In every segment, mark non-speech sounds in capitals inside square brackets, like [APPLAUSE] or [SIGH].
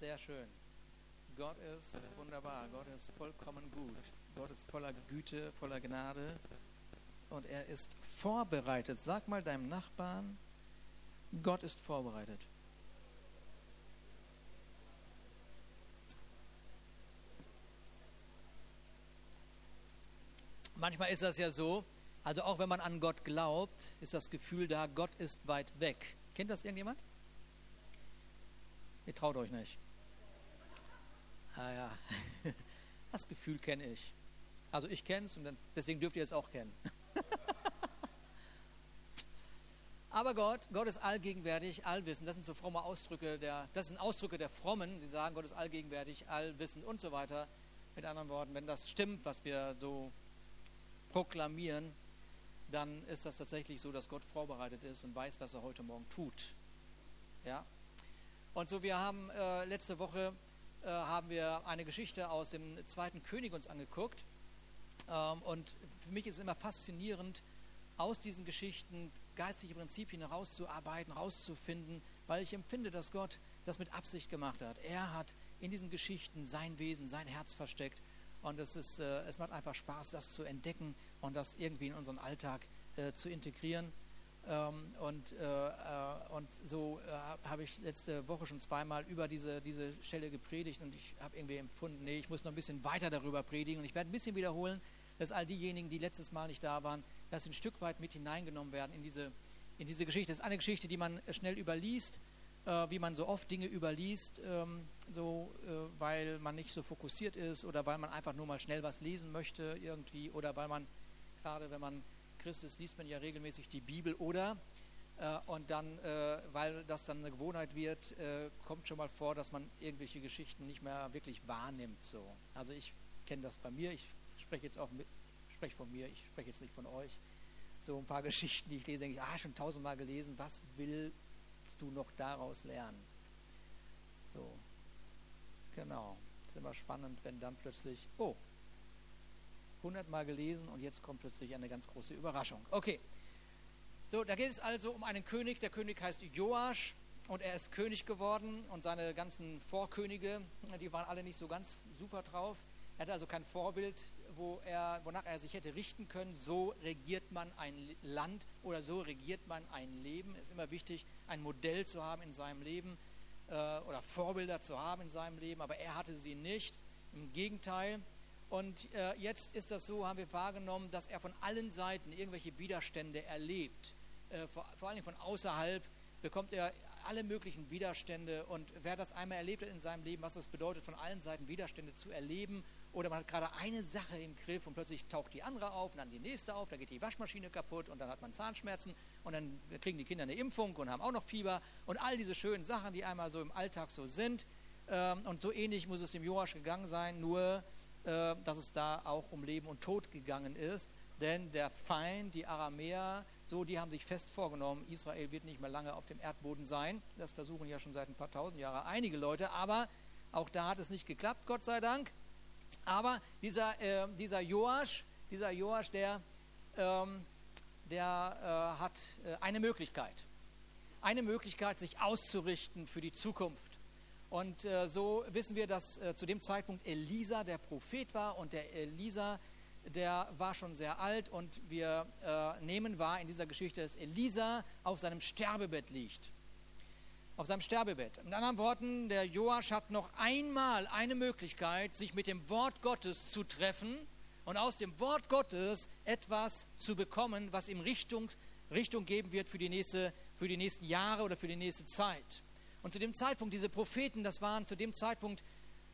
Sehr schön. Gott ist wunderbar. Gott ist vollkommen gut. Gott ist voller Güte, voller Gnade. Und er ist vorbereitet. Sag mal deinem Nachbarn, Gott ist vorbereitet. Manchmal ist das ja so, also auch wenn man an Gott glaubt, ist das Gefühl da, Gott ist weit weg. Kennt das irgendjemand? Ihr traut euch nicht. Ah ja, [LAUGHS] das Gefühl kenne ich. Also ich kenne es und deswegen dürft ihr es auch kennen. [LAUGHS] Aber Gott, Gott ist allgegenwärtig, allwissend. Das sind so fromme Ausdrücke der, das sind Ausdrücke der Frommen. Sie sagen, Gott ist allgegenwärtig, allwissend und so weiter. Mit anderen Worten, wenn das stimmt, was wir so proklamieren, dann ist das tatsächlich so, dass Gott vorbereitet ist und weiß, was er heute Morgen tut. Ja. Und so, wir haben äh, letzte Woche äh, haben wir eine Geschichte aus dem zweiten König uns angeguckt. Ähm, und für mich ist es immer faszinierend, aus diesen Geschichten geistliche Prinzipien herauszuarbeiten, herauszufinden, weil ich empfinde, dass Gott das mit Absicht gemacht hat. Er hat in diesen Geschichten sein Wesen, sein Herz versteckt. Und es, ist, äh, es macht einfach Spaß, das zu entdecken und das irgendwie in unseren Alltag äh, zu integrieren. Ähm, und, äh, äh, und so äh, habe ich letzte Woche schon zweimal über diese, diese Stelle gepredigt und ich habe irgendwie empfunden, nee, ich muss noch ein bisschen weiter darüber predigen und ich werde ein bisschen wiederholen, dass all diejenigen, die letztes Mal nicht da waren, dass ein Stück weit mit hineingenommen werden in diese, in diese Geschichte. Das ist eine Geschichte, die man schnell überliest, äh, wie man so oft Dinge überliest, ähm, so, äh, weil man nicht so fokussiert ist oder weil man einfach nur mal schnell was lesen möchte irgendwie oder weil man, gerade wenn man Christ ist, liest man ja regelmäßig die Bibel oder äh, und dann, äh, weil das dann eine Gewohnheit wird, äh, kommt schon mal vor, dass man irgendwelche Geschichten nicht mehr wirklich wahrnimmt. So. Also ich kenne das bei mir, ich spreche jetzt auch mit, spreche von mir, ich spreche jetzt nicht von euch. So ein paar [LAUGHS] Geschichten, die ich lese, denke ich, ah, schon tausendmal gelesen, was willst du noch daraus lernen? So, genau. ist immer spannend, wenn dann plötzlich, oh, hundertmal gelesen und jetzt kommt plötzlich eine ganz große Überraschung. Okay, so, da geht es also um einen König. Der König heißt Joasch und er ist König geworden und seine ganzen Vorkönige, die waren alle nicht so ganz super drauf. Er hatte also kein Vorbild, wo er, wonach er sich hätte richten können. So regiert man ein Land oder so regiert man ein Leben. Es ist immer wichtig, ein Modell zu haben in seinem Leben äh, oder Vorbilder zu haben in seinem Leben, aber er hatte sie nicht. Im Gegenteil. Und äh, jetzt ist das so, haben wir wahrgenommen, dass er von allen Seiten irgendwelche Widerstände erlebt. Äh, vor, vor allem von außerhalb bekommt er alle möglichen Widerstände. Und wer das einmal erlebt hat in seinem Leben, was das bedeutet, von allen Seiten Widerstände zu erleben oder man hat gerade eine Sache im Griff und plötzlich taucht die andere auf und dann die nächste auf, da geht die Waschmaschine kaputt und dann hat man Zahnschmerzen und dann kriegen die Kinder eine Impfung und haben auch noch Fieber und all diese schönen Sachen, die einmal so im Alltag so sind. Ähm, und so ähnlich muss es dem Joasch gegangen sein, nur dass es da auch um Leben und Tod gegangen ist. Denn der Feind, die Aramäer, so, die haben sich fest vorgenommen, Israel wird nicht mehr lange auf dem Erdboden sein. Das versuchen ja schon seit ein paar tausend Jahren einige Leute, aber auch da hat es nicht geklappt, Gott sei Dank. Aber dieser, äh, dieser Joasch, dieser Joasch, der, ähm, der äh, hat äh, eine Möglichkeit. Eine Möglichkeit, sich auszurichten für die Zukunft. Und äh, so wissen wir, dass äh, zu dem Zeitpunkt Elisa der Prophet war und der Elisa, der war schon sehr alt und wir äh, nehmen wahr in dieser Geschichte, dass Elisa auf seinem Sterbebett liegt auf seinem Sterbebett. Mit anderen Worten, der Joasch hat noch einmal eine Möglichkeit, sich mit dem Wort Gottes zu treffen und aus dem Wort Gottes etwas zu bekommen, was ihm Richtung, Richtung geben wird für die, nächste, für die nächsten Jahre oder für die nächste Zeit. Und zu dem Zeitpunkt, diese Propheten, das waren zu dem Zeitpunkt,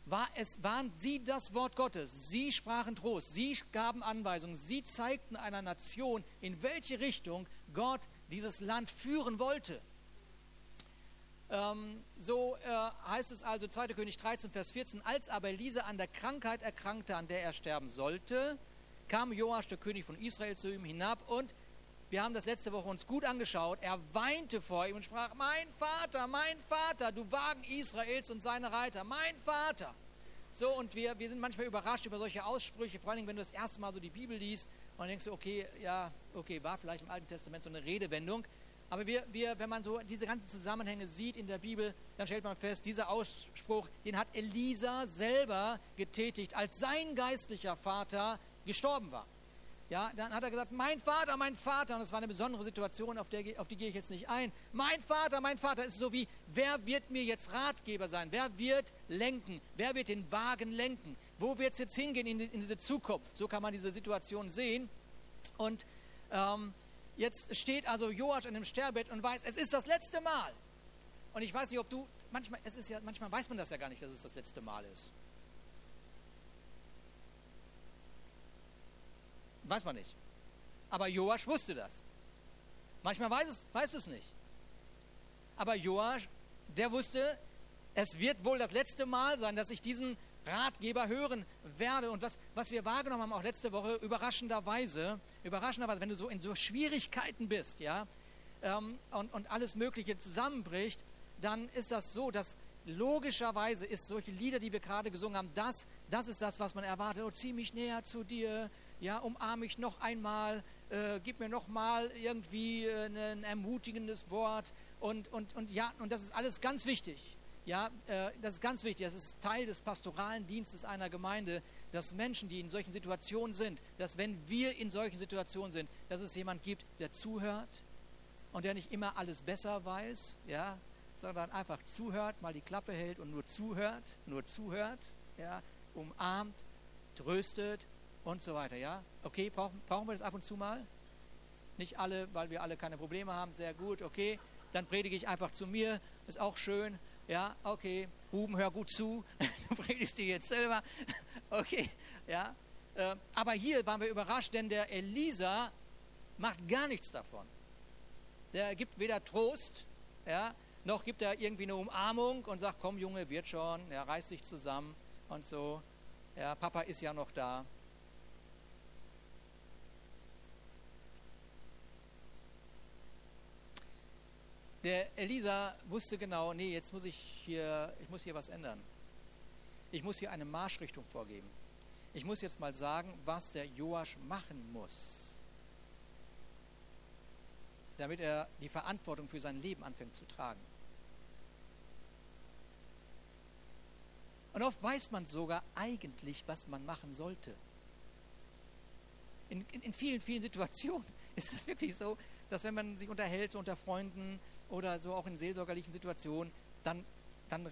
war es, waren sie das Wort Gottes. Sie sprachen Trost, sie gaben Anweisungen, sie zeigten einer Nation, in welche Richtung Gott dieses Land führen wollte. Ähm, so äh, heißt es also 2. König 13, Vers 14, als aber Elisa an der Krankheit erkrankte, an der er sterben sollte, kam Joasch, der König von Israel, zu ihm hinab und wir haben das letzte Woche uns gut angeschaut. Er weinte vor ihm und sprach, mein Vater, mein Vater, du Wagen Israels und seine Reiter, mein Vater. So, und wir, wir sind manchmal überrascht über solche Aussprüche, vor allem wenn du das erste Mal so die Bibel liest und denkst du, okay, ja, okay, war vielleicht im Alten Testament so eine Redewendung. Aber wir, wir, wenn man so diese ganzen Zusammenhänge sieht in der Bibel, dann stellt man fest, dieser Ausspruch, den hat Elisa selber getätigt, als sein geistlicher Vater gestorben war. Ja, dann hat er gesagt, mein Vater, mein Vater, und das war eine besondere Situation, auf, der, auf die gehe ich jetzt nicht ein. Mein Vater, mein Vater, ist so wie, wer wird mir jetzt Ratgeber sein? Wer wird lenken? Wer wird den Wagen lenken? Wo wird es jetzt hingehen in, in, diese Zukunft? So kann man diese Situation sehen. Und ähm, jetzt steht also Joasch in dem Sterbebett und weiß, es ist das letzte Mal. Und ich weiß nicht, ob du, manchmal, es ist ja, manchmal weiß man das ja gar nicht, dass es das letzte Mal ist. Weiß man nicht. Aber Joasch wusste das. Manchmal weiß es, weißt es nicht. Aber Joasch, der wusste, es wird wohl das letzte Mal sein, dass ich diesen Ratgeber hören werde. Und was, was wir wahrgenommen haben, auch letzte Woche, überraschenderweise, überraschenderweise, wenn du so in so Schwierigkeiten bist, ja, ähm, und, und alles Mögliche zusammenbricht, dann ist das so, dass logischerweise ist solche Lieder, die wir gerade gesungen haben, das, das ist das, was man erwartet. Oh, zieh mich näher zu dir, ja, umarme mich noch einmal, äh, gib mir noch mal irgendwie äh, ein ermutigendes Wort und, und, und ja, und das ist alles ganz wichtig. Ja, äh, das ist ganz wichtig. Das ist Teil des pastoralen Dienstes einer Gemeinde, dass Menschen, die in solchen Situationen sind, dass wenn wir in solchen Situationen sind, dass es jemand gibt, der zuhört und der nicht immer alles besser weiß, ja, sondern einfach zuhört, mal die Klappe hält und nur zuhört, nur zuhört, ja, umarmt, tröstet und so weiter, ja. Okay, brauchen, brauchen wir das ab und zu mal? Nicht alle, weil wir alle keine Probleme haben, sehr gut, okay. Dann predige ich einfach zu mir, ist auch schön, ja, okay. Ruben, hör gut zu, [LAUGHS] du predigst dir jetzt selber, [LAUGHS] okay, ja. Ähm, aber hier waren wir überrascht, denn der Elisa macht gar nichts davon. Der gibt weder Trost, ja, noch gibt er irgendwie eine Umarmung und sagt, komm Junge, wird schon, er reißt sich zusammen und so. Ja, Papa ist ja noch da. Der Elisa wusste genau, nee, jetzt muss ich hier, ich muss hier was ändern. Ich muss hier eine Marschrichtung vorgeben. Ich muss jetzt mal sagen, was der Joasch machen muss, damit er die Verantwortung für sein Leben anfängt zu tragen. Und oft weiß man sogar eigentlich, was man machen sollte. In, in, in vielen, vielen Situationen [LAUGHS] ist das wirklich so, dass wenn man sich unterhält, so unter Freunden oder so auch in seelsorgerlichen Situationen, dann, dann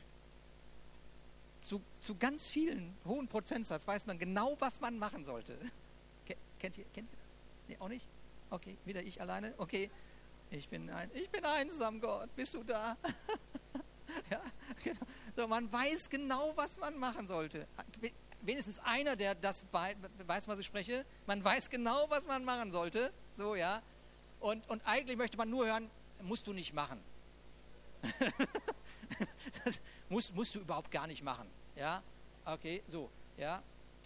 zu, zu ganz vielen hohen Prozentsatz weiß man genau, was man machen sollte. [LAUGHS] Kennt ihr, kennt ihr das? Nee, auch nicht? Okay, wieder ich alleine? Okay, ich bin, ein, ich bin einsam, Gott. Bist du da? [LAUGHS] ja, genau. So, man weiß genau, was man machen sollte. Wenigstens einer, der das weiß, was ich spreche. Man weiß genau, was man machen sollte. So, ja. Und, und eigentlich möchte man nur hören, musst du nicht machen. [LAUGHS] das musst, musst du überhaupt gar nicht machen. Ja, okay, so, ja.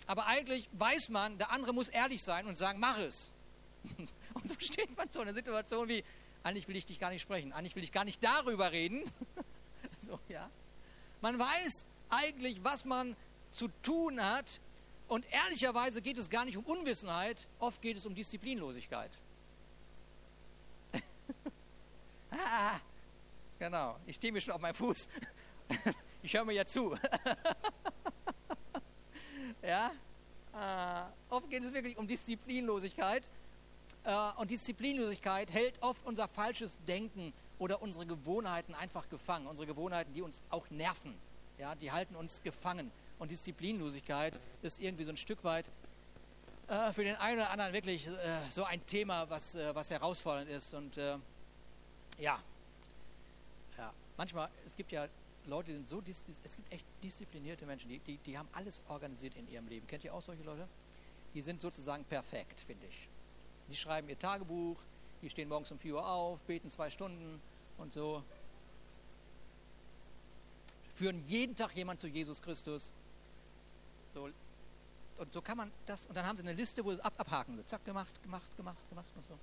Aber eigentlich weiß man, der andere muss ehrlich sein und sagen, mach es. [LAUGHS] Und so steht man so in einer Situation wie, eigentlich will ich dich gar nicht sprechen, eigentlich will ich gar nicht darüber reden. [LAUGHS] so, ja. Man weiß eigentlich, was man zu tun hat. Und ehrlicherweise geht es gar nicht um Unwissenheit, oft geht es um Disziplinlosigkeit. Ah, [LAUGHS] genau, ich stehe mir schon auf meinem Fuß. [LAUGHS] ich höre mir ja zu. [LAUGHS] ja, äh, oft geht es wirklich um Disziplinlosigkeit. Äh, und Disziplinlosigkeit hält oft unser falsches Denken oder unsere Gewohnheiten einfach gefangen. Unsere Gewohnheiten, die uns auch nerven. Ja, die halten uns gefangen. Und Disziplinlosigkeit ist irgendwie so ein Stück weit äh, für den einen oder anderen wirklich äh, so ein Thema, was, äh, was herausfordernd ist. Und äh, ja. ja, manchmal, es gibt ja Leute, die sind so, es gibt echt disziplinierte Menschen, die, die, die haben alles organisiert in ihrem Leben. Kennt ihr auch solche Leute? Die sind sozusagen perfekt, finde ich. Die schreiben ihr Tagebuch, die stehen morgens um 4 Uhr auf, beten zwei Stunden und so. Führen jeden Tag jemand zu Jesus Christus. So, und so kann man das, und dann haben sie eine Liste, wo es ab, abhaken wird. Zack, gemacht, gemacht, gemacht, gemacht und so.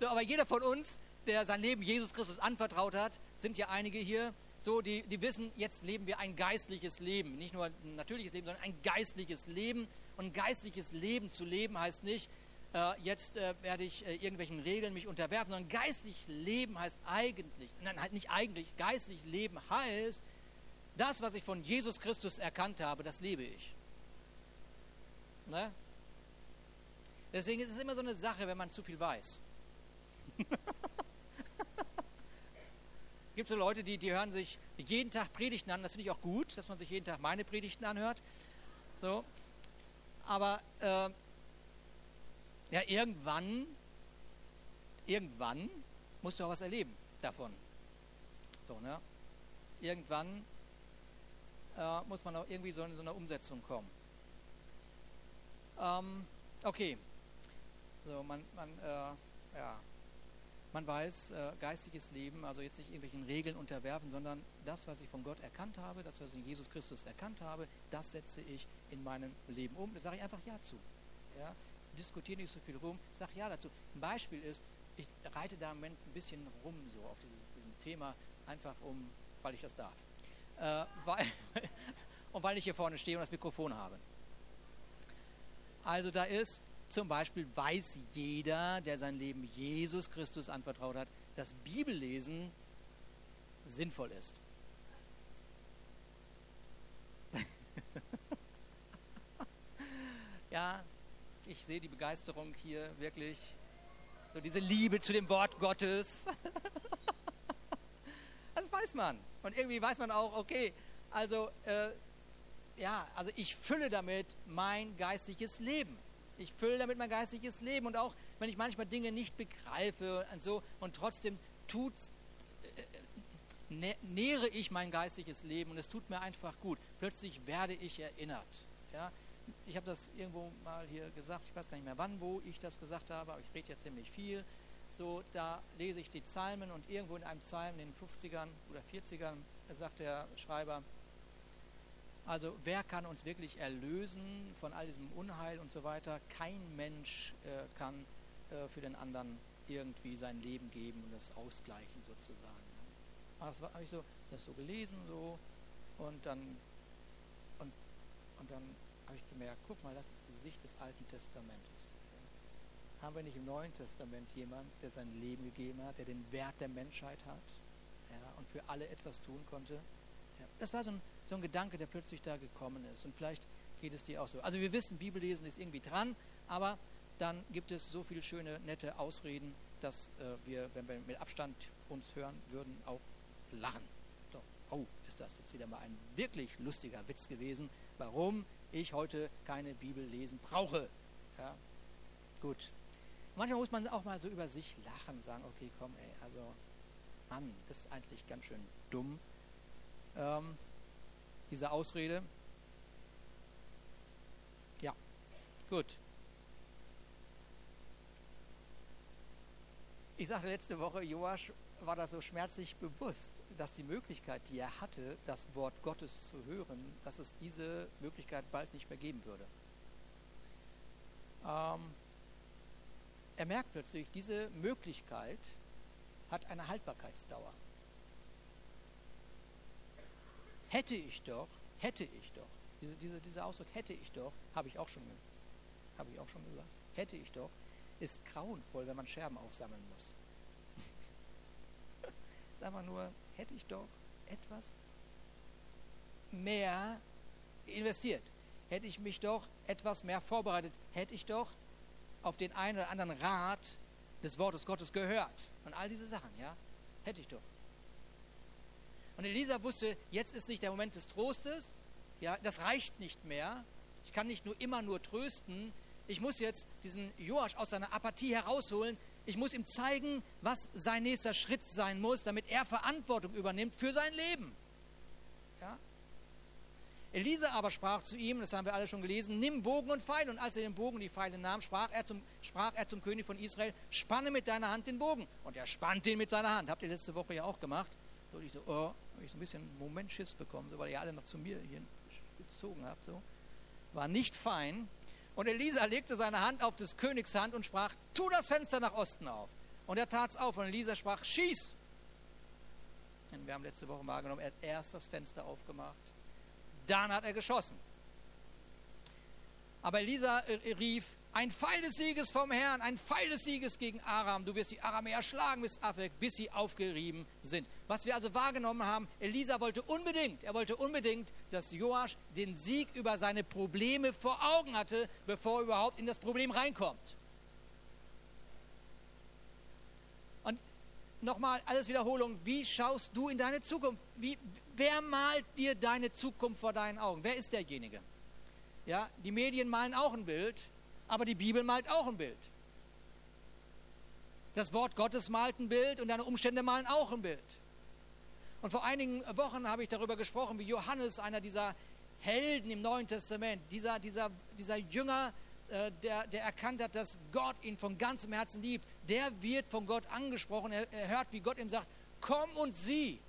So, aber jeder von uns, der sein Leben Jesus Christus anvertraut hat, sind ja einige hier, so, die, die wissen, jetzt leben wir ein geistliches Leben. Nicht nur ein natürliches Leben, sondern ein geistliches Leben. Und ein geistliches Leben zu leben heißt nicht, äh, jetzt äh, werde ich äh, irgendwelchen Regeln mich unterwerfen, sondern geistlich leben heißt eigentlich, nein, halt nicht eigentlich, geistlich leben heißt, das, was ich von Jesus Christus erkannt habe, das lebe ich. Ne? Deswegen ist es immer so eine Sache, wenn man zu viel weiß. [LAUGHS] gibt so Leute, die, die hören sich jeden Tag Predigten an. Das finde ich auch gut, dass man sich jeden Tag meine Predigten anhört. So. Aber äh, ja, irgendwann, irgendwann musst du auch was erleben davon. So, ne? Irgendwann äh, muss man auch irgendwie so in so eine Umsetzung kommen. Ähm, okay. So, man, man, äh, ja, man weiß, äh, geistiges Leben, also jetzt nicht irgendwelchen Regeln unterwerfen, sondern das, was ich von Gott erkannt habe, das, was ich in Jesus Christus erkannt habe, das setze ich in meinem Leben um. Da sage ich einfach Ja zu. Ja? Diskutiere nicht so viel rum, sag Ja dazu. Ein Beispiel ist, ich reite da im Moment ein bisschen rum so auf dieses, diesem Thema, einfach um, weil ich das darf. Äh, weil, [LAUGHS] und weil ich hier vorne stehe und das Mikrofon habe. Also da ist zum Beispiel weiß jeder, der sein Leben Jesus Christus anvertraut hat, dass Bibellesen sinnvoll ist. [LAUGHS] ja, ich sehe die Begeisterung hier wirklich. So diese Liebe zu dem Wort Gottes. [LAUGHS] das weiß man. Und irgendwie weiß man auch, okay, also, äh, ja, also ich fülle damit mein geistliches Leben. Ich fülle damit mein geistiges Leben und auch wenn ich manchmal Dinge nicht begreife und so und trotzdem tut's, äh, nähere ich mein geistiges Leben und es tut mir einfach gut. Plötzlich werde ich erinnert. Ja? Ich habe das irgendwo mal hier gesagt, ich weiß gar nicht mehr wann, wo ich das gesagt habe, aber ich rede jetzt ziemlich viel. So, da lese ich die Psalmen und irgendwo in einem Psalm in den 50ern oder 40ern sagt der Schreiber, also wer kann uns wirklich erlösen von all diesem Unheil und so weiter? Kein Mensch äh, kann äh, für den anderen irgendwie sein Leben geben und das ausgleichen sozusagen. Das habe ich so, das so gelesen so und dann und, und dann habe ich gemerkt, guck mal, das ist die Sicht des Alten Testamentes. Haben wir nicht im Neuen Testament jemand, der sein Leben gegeben hat, der den Wert der Menschheit hat ja, und für alle etwas tun konnte? Ja, das war so ein so ein Gedanke, der plötzlich da gekommen ist. Und vielleicht geht es dir auch so. Also wir wissen, Bibellesen ist irgendwie dran, aber dann gibt es so viele schöne, nette Ausreden, dass äh, wir, wenn wir mit Abstand uns hören würden, auch lachen. So, oh, ist das jetzt wieder mal ein wirklich lustiger Witz gewesen, warum ich heute keine Bibel lesen brauche. Ja, gut. Manchmal muss man auch mal so über sich lachen, sagen, okay, komm, ey, also, Mann, ist eigentlich ganz schön dumm. Ähm, diese Ausrede? Ja, gut. Ich sagte letzte Woche, Joasch war das so schmerzlich bewusst, dass die Möglichkeit, die er hatte, das Wort Gottes zu hören, dass es diese Möglichkeit bald nicht mehr geben würde. Ähm, er merkt plötzlich, diese Möglichkeit hat eine Haltbarkeitsdauer hätte ich doch, hätte ich doch, diese, diese, dieser Ausdruck hätte ich doch, habe ich auch schon, habe ich auch schon gesagt, hätte ich doch, ist grauenvoll, wenn man Scherben aufsammeln muss. [LAUGHS] ist einfach nur, hätte ich doch etwas mehr investiert, hätte ich mich doch etwas mehr vorbereitet, hätte ich doch auf den einen oder anderen Rat des Wortes Gottes gehört? Und all diese Sachen, ja, hätte ich doch. Und Elisa wusste, jetzt ist nicht der Moment des Trostes. Ja, das reicht nicht mehr. Ich kann nicht nur immer nur trösten. Ich muss jetzt diesen Joasch aus seiner Apathie herausholen. Ich muss ihm zeigen, was sein nächster Schritt sein muss, damit er Verantwortung übernimmt für sein Leben. Ja? Elisa aber sprach zu ihm, das haben wir alle schon gelesen, nimm Bogen und Pfeil. Und als er den Bogen und die Pfeile nahm, sprach er, zum, sprach er zum König von Israel, spanne mit deiner Hand den Bogen. Und er spannte ihn mit seiner Hand. Habt ihr letzte Woche ja auch gemacht. So, ich so, oh, habe ich so ein bisschen einen Moment Schiss bekommen, so, weil ihr alle noch zu mir hier gezogen habt. So. War nicht fein. Und Elisa legte seine Hand auf des Königs Hand und sprach, tu das Fenster nach Osten auf. Und er tat es auf. Und Elisa sprach, schieß. Und wir haben letzte Woche wahrgenommen, er hat erst das Fenster aufgemacht. Dann hat er geschossen. Aber Elisa äh, rief, ein Pfeil des Sieges vom Herrn, ein Pfeil des Sieges gegen Aram. Du wirst die Aramäer schlagen bis Afek, bis sie aufgerieben sind. Was wir also wahrgenommen haben, Elisa wollte unbedingt, er wollte unbedingt, dass Joasch den Sieg über seine Probleme vor Augen hatte, bevor er überhaupt in das Problem reinkommt. Und nochmal alles Wiederholung, wie schaust du in deine Zukunft? Wie, wer malt dir deine Zukunft vor deinen Augen? Wer ist derjenige? Ja, die Medien malen auch ein Bild, aber die Bibel malt auch ein Bild. Das Wort Gottes malt ein Bild und deine Umstände malen auch ein Bild. Und vor einigen Wochen habe ich darüber gesprochen, wie Johannes, einer dieser Helden im Neuen Testament, dieser, dieser, dieser Jünger, äh, der, der erkannt hat, dass Gott ihn von ganzem Herzen liebt, der wird von Gott angesprochen. Er, er hört, wie Gott ihm sagt, komm und sieh.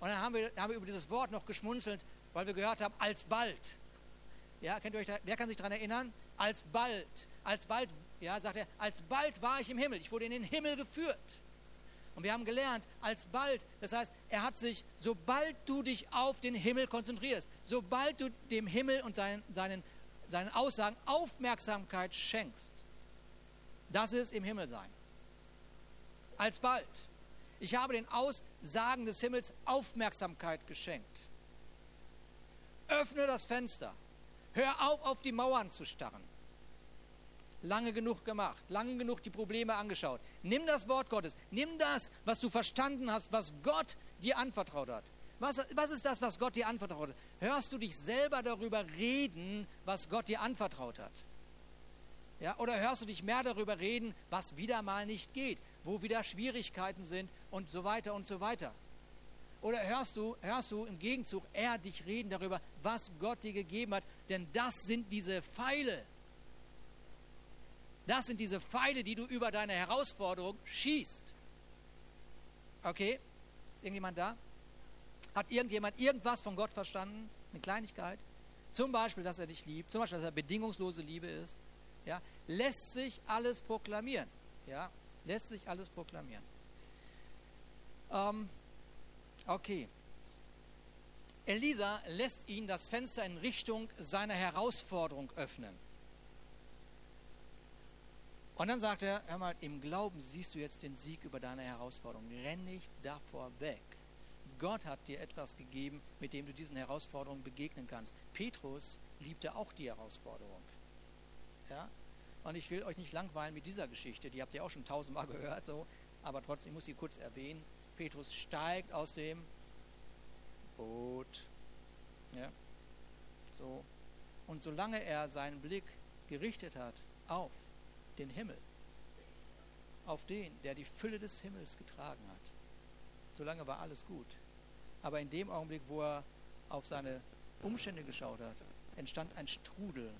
Und dann haben wir, haben wir über dieses Wort noch geschmunzelt, weil wir gehört haben, alsbald. Ja, kennt ihr euch da, wer kann sich daran erinnern? Alsbald, alsbald, ja, sagt er, alsbald war ich im Himmel. Ich wurde in den Himmel geführt. Und wir haben gelernt, alsbald, das heißt, er hat sich, sobald du dich auf den Himmel konzentrierst, sobald du dem Himmel und seinen, seinen, seinen Aussagen Aufmerksamkeit schenkst, das ist im Himmel sein. Alsbald. Ich habe den Aussagen des Himmels Aufmerksamkeit geschenkt. Öffne das Fenster. Hör auf, auf die Mauern zu starren. Lange genug gemacht, lange genug die Probleme angeschaut. Nimm das Wort Gottes, nimm das, was du verstanden hast, was Gott dir anvertraut hat. Was, was ist das, was Gott dir anvertraut hat? Hörst du dich selber darüber reden, was Gott dir anvertraut hat? Ja, oder hörst du dich mehr darüber reden, was wieder mal nicht geht, wo wieder Schwierigkeiten sind und so weiter und so weiter? Oder hörst du, hörst du im Gegenzug eher dich reden darüber, was Gott dir gegeben hat? Denn das sind diese Pfeile. Das sind diese Pfeile, die du über deine Herausforderung schießt. Okay? Ist irgendjemand da? Hat irgendjemand irgendwas von Gott verstanden? Eine Kleinigkeit? Zum Beispiel, dass er dich liebt, zum Beispiel, dass er bedingungslose Liebe ist. Ja? Lässt sich alles proklamieren. Ja? Lässt sich alles proklamieren. Ähm, Okay. Elisa lässt ihn das Fenster in Richtung seiner Herausforderung öffnen. Und dann sagt er, hör mal, im Glauben siehst du jetzt den Sieg über deine Herausforderung. Renn nicht davor weg. Gott hat dir etwas gegeben, mit dem du diesen Herausforderungen begegnen kannst. Petrus liebte auch die Herausforderung. Ja? Und ich will euch nicht langweilen mit dieser Geschichte, die habt ihr auch schon tausendmal [LAUGHS] gehört, so, aber trotzdem muss ich kurz erwähnen. Petrus steigt aus dem Boot. Ja, so. Und solange er seinen Blick gerichtet hat auf den Himmel, auf den, der die Fülle des Himmels getragen hat, solange war alles gut. Aber in dem Augenblick, wo er auf seine Umstände geschaut hat, entstand ein Strudel,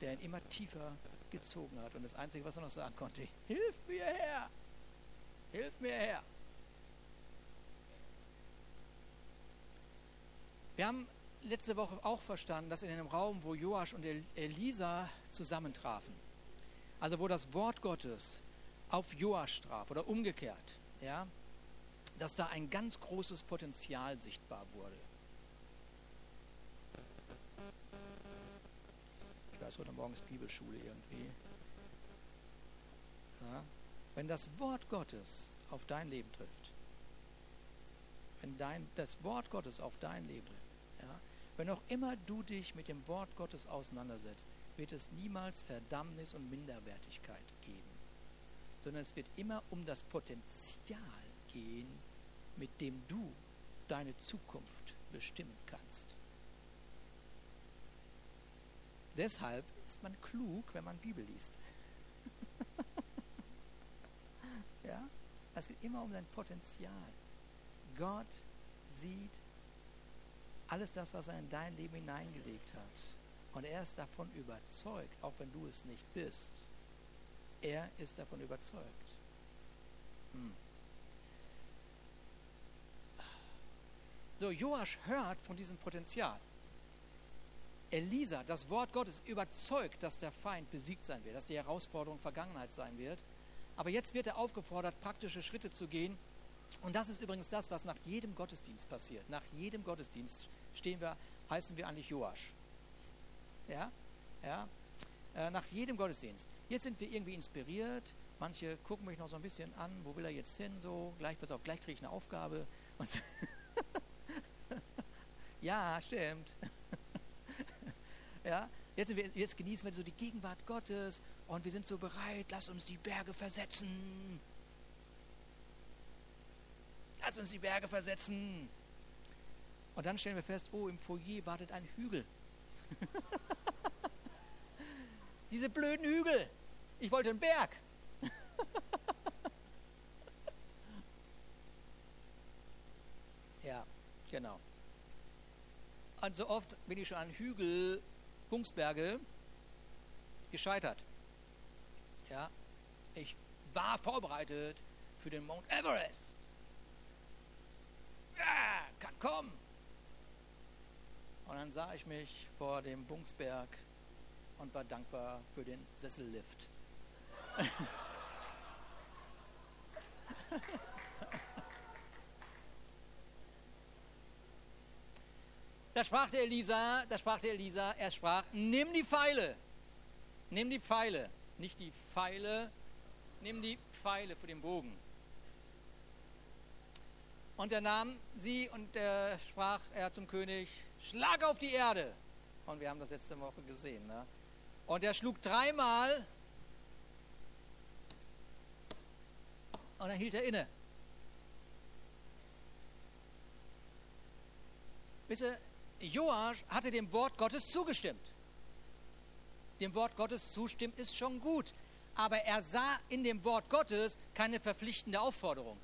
der ihn immer tiefer gezogen hat. Und das Einzige, was er noch sagen konnte, hilf mir her! Hilf mir her! Wir haben letzte Woche auch verstanden, dass in einem Raum, wo Joasch und Elisa zusammentrafen, also wo das Wort Gottes auf Joasch traf oder umgekehrt, ja, dass da ein ganz großes Potenzial sichtbar wurde. Ich weiß, heute Morgen ist Bibelschule irgendwie. Ja, wenn das Wort Gottes auf dein Leben trifft, wenn dein, das Wort Gottes auf dein Leben trifft, wenn auch immer du dich mit dem Wort Gottes auseinandersetzt, wird es niemals Verdammnis und Minderwertigkeit geben, sondern es wird immer um das Potenzial gehen, mit dem du deine Zukunft bestimmen kannst. Deshalb ist man klug, wenn man Bibel liest. [LAUGHS] ja? Es geht immer um dein Potenzial. Gott sieht alles das, was er in dein Leben hineingelegt hat. Und er ist davon überzeugt, auch wenn du es nicht bist. Er ist davon überzeugt. Hm. So, Joasch hört von diesem Potenzial. Elisa, das Wort Gottes, überzeugt, dass der Feind besiegt sein wird, dass die Herausforderung Vergangenheit sein wird. Aber jetzt wird er aufgefordert, praktische Schritte zu gehen. Und das ist übrigens das, was nach jedem Gottesdienst passiert. Nach jedem Gottesdienst stehen wir, heißen wir eigentlich Joasch. Ja? Ja? Äh, nach jedem Gottesdienst. Jetzt sind wir irgendwie inspiriert. Manche gucken mich noch so ein bisschen an. Wo will er jetzt hin? So, gleich, pass auf, gleich kriege ich eine Aufgabe. [LAUGHS] ja, stimmt. [LAUGHS] ja, jetzt, wir, jetzt genießen wir so die Gegenwart Gottes und wir sind so bereit. Lass uns die Berge versetzen. Lass uns die Berge versetzen. Und dann stellen wir fest, oh, im Foyer wartet ein Hügel. [LAUGHS] Diese blöden Hügel. Ich wollte einen Berg. [LAUGHS] ja, genau. Und so oft bin ich schon an Hügel, Bungsberge, gescheitert. Ja, ich war vorbereitet für den Mount Everest. Ja, kann kommen. Und dann sah ich mich vor dem Bungsberg und war dankbar für den Sessellift. [LAUGHS] da sprach der Elisa, da sprach der Elisa, er sprach, nimm die Pfeile, nimm die Pfeile, nicht die Pfeile, nimm die Pfeile für den Bogen. Und er nahm sie und er sprach er zum König, schlag auf die Erde. Und wir haben das letzte Woche gesehen. Ne? Und er schlug dreimal und dann hielt er inne. Wisst ihr, Joasch hatte dem Wort Gottes zugestimmt. Dem Wort Gottes zustimmen ist schon gut. Aber er sah in dem Wort Gottes keine verpflichtende Aufforderung.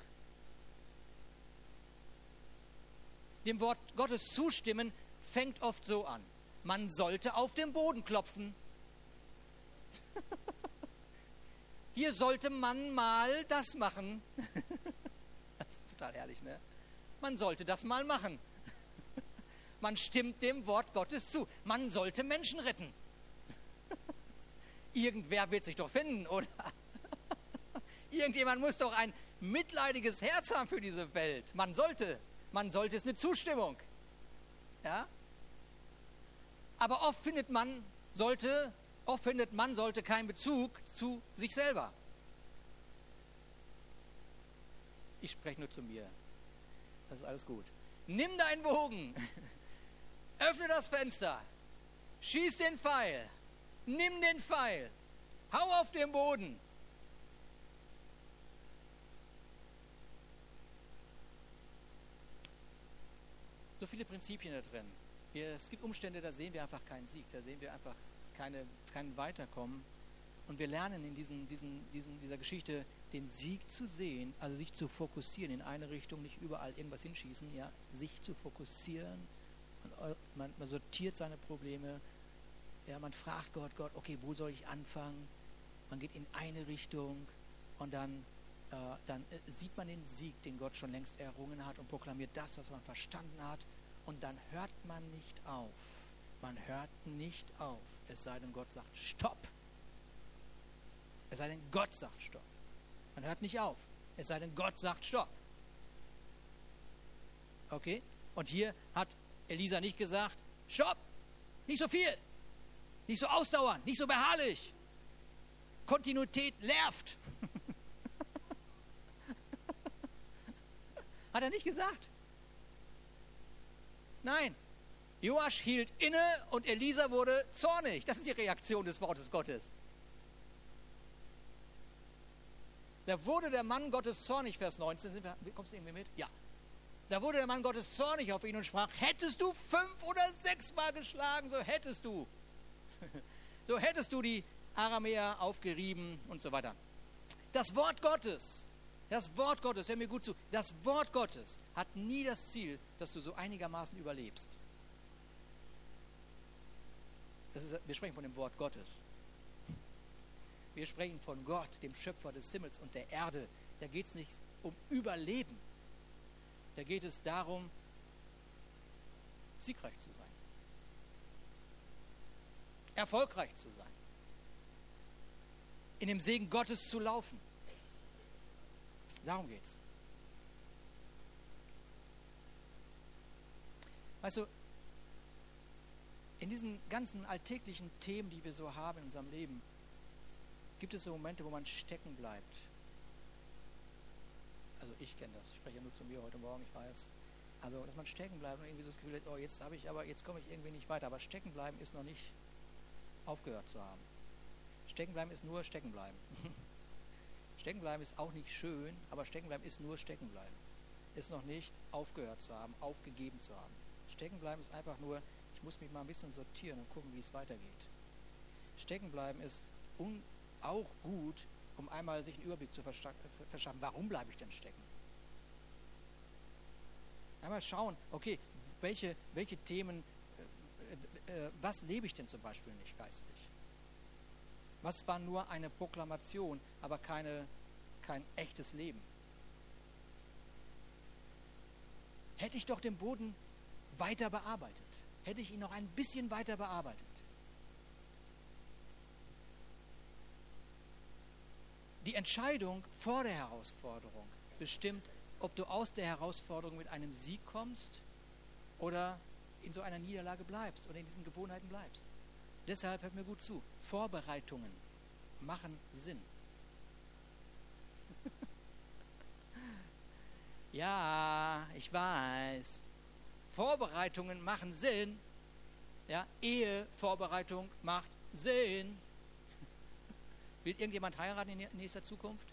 Dem Wort Gottes zustimmen fängt oft so an. Man sollte auf den Boden klopfen. [LAUGHS] Hier sollte man mal das machen. [LAUGHS] das ist total ehrlich, ne? Man sollte das mal machen. [LAUGHS] Man stimmt dem Wort Gottes zu. Man sollte Menschen retten. Irgendwer wird sich doch finden, oder? Irgendjemand muss doch ein mitleidiges Herz haben für diese Welt. Man sollte. Man sollte es eine Zustimmung. Ja? Aber oft findet man, sollte Oft findet man sollte keinen Bezug zu sich selber. Ich spreche nur zu mir. Das ist alles gut. Nimm deinen Bogen, [LAUGHS] öffne das Fenster, schieß den Pfeil, nimm den Pfeil, hau auf den Boden. So viele Prinzipien da drin. Wir, es gibt Umstände, da sehen wir einfach keinen Sieg, da sehen wir einfach keine, kein Weiterkommen. Und wir lernen in diesen, diesen, diesen, dieser Geschichte den Sieg zu sehen, also sich zu fokussieren in eine Richtung, nicht überall irgendwas hinschießen, ja, sich zu fokussieren. Man, man, man sortiert seine Probleme, ja, man fragt Gott, Gott, okay, wo soll ich anfangen? Man geht in eine Richtung und dann, äh, dann äh, sieht man den Sieg, den Gott schon längst errungen hat und proklamiert das, was man verstanden hat. Und dann hört man nicht auf. Man hört nicht auf es sei denn, Gott sagt Stopp. Es sei denn, Gott sagt Stopp. Man hört nicht auf. Es sei denn, Gott sagt Stopp. Okay? Und hier hat Elisa nicht gesagt, Stopp, nicht so viel, nicht so ausdauernd, nicht so beharrlich. Kontinuität nervt. [LAUGHS] hat er nicht gesagt. Nein, Joasch hielt inne und Elisa wurde zornig. Das ist die Reaktion des Wortes Gottes. Da wurde der Mann Gottes zornig, Vers 19. Wir, kommst du irgendwie mit? Ja. Da wurde der Mann Gottes zornig auf ihn und sprach, hättest du fünf oder sechs Mal geschlagen, so hättest du. [LAUGHS] So hättest du die Aramäer aufgerieben und so weiter. Das Wort Gottes, das Wort Gottes, hör mir gut zu, das Wort Gottes hat nie das Ziel, dass du so einigermaßen überlebst. Ist, wir sprechen von dem Wort Gottes. Wir sprechen von Gott, dem Schöpfer des Himmels und der Erde. Da geht es nicht um Überleben. Da geht es darum, siegreich zu sein. Erfolgreich zu sein. In dem Segen Gottes zu laufen. Darum geht es. Weißt du, in diesen ganzen alltäglichen Themen, die wir so haben in unserem Leben, gibt es so Momente, wo man stecken bleibt. Also ich kenne das, ich spreche ja nur zu mir heute Morgen, ich weiß. Also, dass man stecken bleibt und irgendwie so das Gefühl hat, oh, jetzt habe ich aber, jetzt komme ich irgendwie nicht weiter. Aber stecken bleiben ist noch nicht aufgehört zu haben. Stecken bleiben ist nur stecken bleiben. [LAUGHS] stecken bleiben ist auch nicht schön, aber stecken bleiben ist nur stecken bleiben. Ist noch nicht aufgehört zu haben, aufgegeben zu haben. Stecken bleiben ist einfach nur, ich muss mich mal ein bisschen sortieren und gucken, wie es weitergeht. Stecken bleiben ist auch gut, um einmal sich einen Überblick zu verschaffen. Warum bleibe ich denn stecken? Einmal schauen, okay, welche, welche Themen, äh, äh, was lebe ich denn zum Beispiel nicht geistlich? Was war nur eine Proklamation, aber keine, kein echtes Leben? Hätte ich doch den Boden weiter bearbeitet, hätte ich ihn noch ein bisschen weiter bearbeitet. Die Entscheidung vor der Herausforderung bestimmt ob du aus der Herausforderung mit einem Sieg kommst oder in so einer Niederlage bleibst oder in diesen Gewohnheiten bleibst. Deshalb hört mir gut zu. Vorbereitungen machen Sinn. [LAUGHS] ja, ich weiß. Vorbereitungen machen Sinn. Ja, Ehevorbereitung macht Sinn. [LAUGHS] Will irgendjemand heiraten in nächster Zukunft?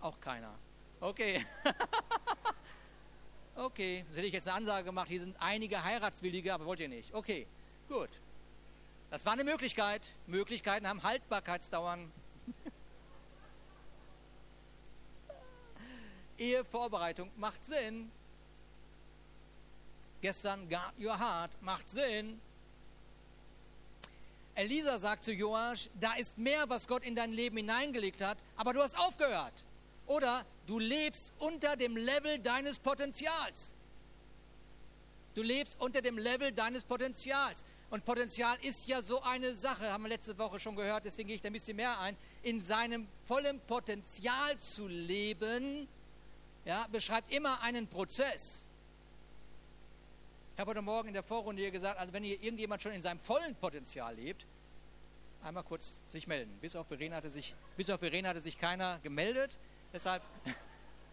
Auch keiner. Okay. [LAUGHS] okay, jetzt hätte ich jetzt eine Ansage gemacht, hier sind einige Heiratswillige, aber wollt ihr nicht. Okay, gut. Das war eine Möglichkeit. Möglichkeiten haben Haltbarkeitsdauern. [LAUGHS] Ehevorbereitung macht Sinn. Gestern Guard Your Heart macht Sinn. Elisa sagt zu Joasch, da ist mehr, was Gott in dein Leben hineingelegt hat, aber du hast aufgehört. Oder du lebst unter dem Level deines Potenzials. Du lebst unter dem Level deines Potenzials. Und Potenzial ist ja so eine Sache, haben wir letzte Woche schon gehört, deswegen gehe ich da ein bisschen mehr ein. In seinem vollen Potenzial zu leben, ja, beschreibt immer einen Prozess. Ich habe heute Morgen in der Vorrunde hier gesagt, also wenn hier irgendjemand schon in seinem vollen Potenzial lebt, einmal kurz sich melden. Bis auf Verena hatte sich, bis auf Verena hatte sich keiner gemeldet. Deshalb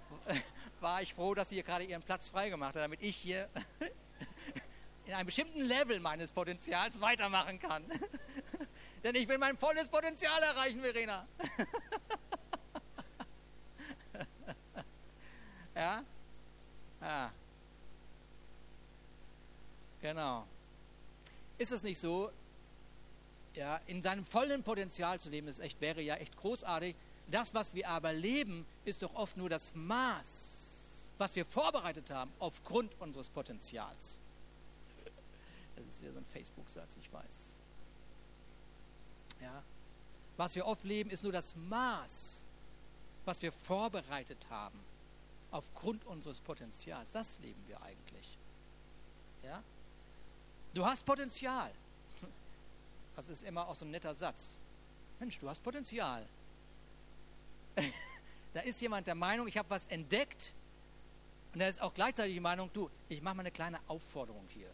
[LAUGHS] war ich froh, dass sie hier gerade ihren Platz freigemacht hat, damit ich hier [LAUGHS] in einem bestimmten Level meines Potenzials weitermachen kann. [LAUGHS] Denn ich will mein volles Potenzial erreichen, Verena. ja? Ja. Genau. Ist es nicht so, ja, in seinem vollen Potenzial zu leben, ist echt, wäre ja echt großartig, das, was wir aber leben, ist doch oft nur das Maß, was wir vorbereitet haben aufgrund unseres Potenzials. Das ist wieder so ein Facebook-Satz, ich weiß. Ja. Was wir oft leben, ist nur das Maß, was wir vorbereitet haben aufgrund unseres Potenzials. Das leben wir eigentlich. Ja? Du hast Potenzial. Das ist immer auch so ein netter Satz. Mensch, du hast Potenzial. [LAUGHS] da ist jemand der Meinung, ich habe was entdeckt. Und er ist auch gleichzeitig die Meinung, du, ich mache mal eine kleine Aufforderung hier.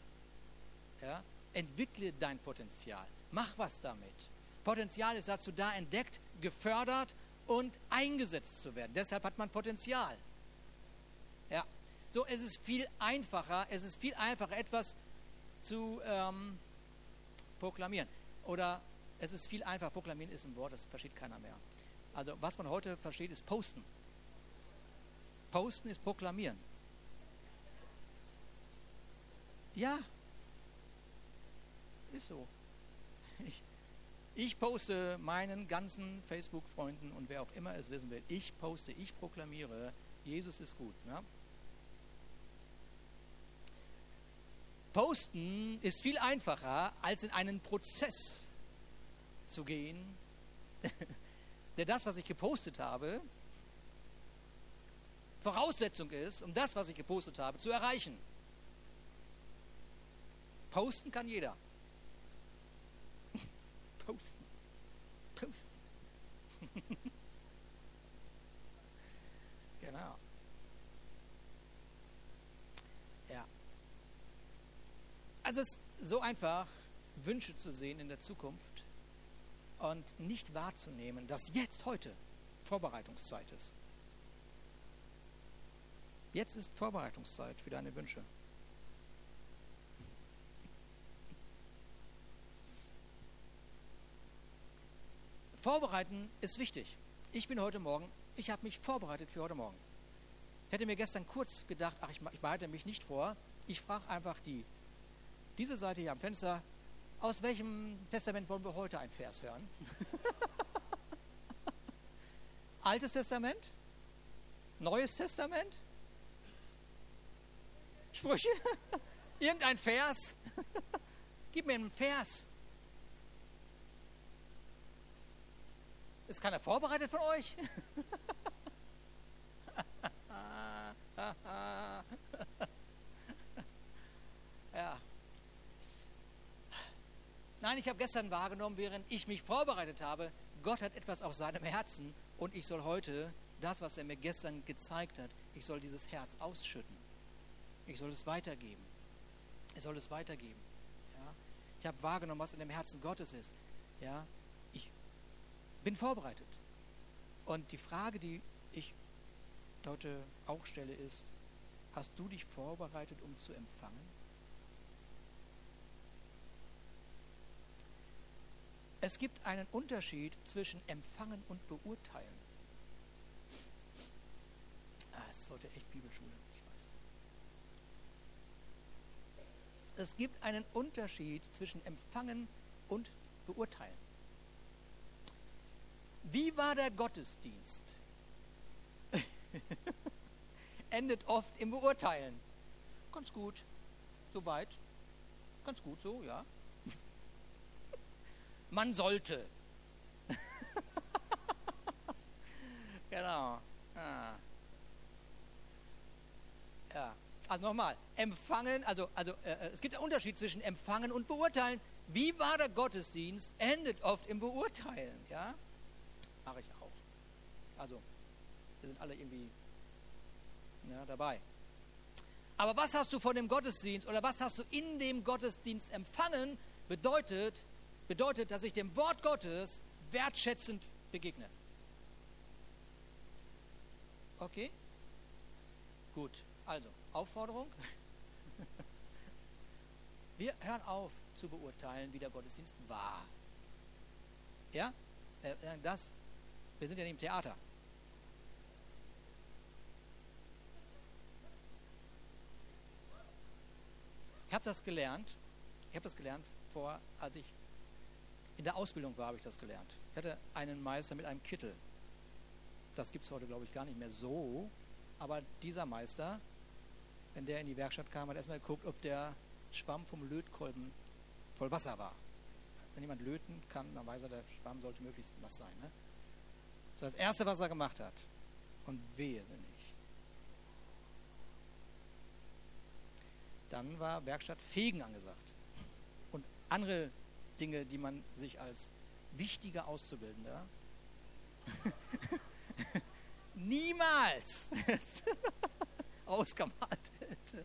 Ja? Entwickle dein Potenzial. Mach was damit. Potenzial ist dazu da, entdeckt, gefördert und eingesetzt zu werden. Deshalb hat man Potenzial. Ja. So, es ist viel einfacher, es ist viel einfacher, etwas zu ähm, proklamieren. Oder es ist viel einfacher, proklamieren ist ein Wort, das versteht keiner mehr. Also was man heute versteht, ist Posten. Posten ist Proklamieren. Ja, ist so. Ich, ich poste meinen ganzen Facebook-Freunden und wer auch immer es wissen will, ich poste, ich proklamiere, Jesus ist gut. Ja? Posten ist viel einfacher, als in einen Prozess zu gehen, [LAUGHS] der das, was ich gepostet habe, Voraussetzung ist, um das, was ich gepostet habe, zu erreichen. Posten kann jeder. [LAUGHS] Posten. Posten. [LAUGHS] genau. Ja. Also es ist so einfach, Wünsche zu sehen in der Zukunft und nicht wahrzunehmen, dass jetzt heute Vorbereitungszeit ist. Jetzt ist Vorbereitungszeit für deine Wünsche. Vorbereiten ist wichtig. Ich bin heute Morgen, ich habe mich vorbereitet für heute Morgen. Hätte mir gestern kurz gedacht, ach, ich, ich bereite mich nicht vor. Ich frage einfach die, diese Seite hier am Fenster, aus welchem Testament wollen wir heute ein Vers hören? [LAUGHS] Altes Testament? Neues Testament? Sprüche? [LAUGHS] Irgendein Vers? [LAUGHS] Gib mir einen Vers. Ist keiner vorbereitet von euch? ja. Nein, ich habe gestern wahrgenommen, während ich mich vorbereitet habe, Gott hat etwas auf seinem Herzen und ich soll heute das, was er mir gestern gezeigt hat, ich soll dieses Herz ausschütten. Ich soll es weitergeben. Ich soll es weitergeben. Ja? Ich habe wahrgenommen, was in dem Herzen Gottes ist. Ja? bin vorbereitet. Und die Frage, die ich heute auch stelle, ist, hast du dich vorbereitet, um zu empfangen? Es gibt einen Unterschied zwischen empfangen und beurteilen. Ah, es sollte echt Bibelschule, ich weiß. Es gibt einen Unterschied zwischen empfangen und beurteilen. Wie war der Gottesdienst? [LAUGHS] Endet oft im Beurteilen. Ganz gut, soweit. Ganz gut so, ja. Man sollte. [LAUGHS] genau. Ah. Ja. Also nochmal, empfangen, also, also äh, äh, es gibt einen Unterschied zwischen empfangen und beurteilen. Wie war der Gottesdienst? Endet oft im Beurteilen, ja mache ich auch. Also, wir sind alle irgendwie ja, dabei. Aber was hast du von dem Gottesdienst oder was hast du in dem Gottesdienst empfangen, bedeutet, bedeutet, dass ich dem Wort Gottes wertschätzend begegne. Okay? Gut, also Aufforderung. [LAUGHS] Wir hören auf zu beurteilen, wie der Gottesdienst war. Ja? Äh, das wir sind ja nicht im Theater. Ich habe das gelernt. Ich habe das gelernt vor, als ich in der Ausbildung war, habe ich das gelernt. Ich hatte einen Meister mit einem Kittel. Das gibt es heute, glaube ich, gar nicht mehr so. Aber dieser Meister, wenn der in die Werkstatt kam, hat erstmal geguckt, ob der Schwamm vom Lötkolben voll Wasser war. Wenn jemand löten kann, dann weiß er, der Schwamm sollte möglichst nass sein. Ne? Das, das Erste, was er gemacht hat. Und wehe, wenn nicht. Dann war Werkstatt Fegen angesagt. Und andere Dinge, die man sich als wichtiger Auszubildender [LAUGHS] niemals [LAUGHS] ausgemalt hätte.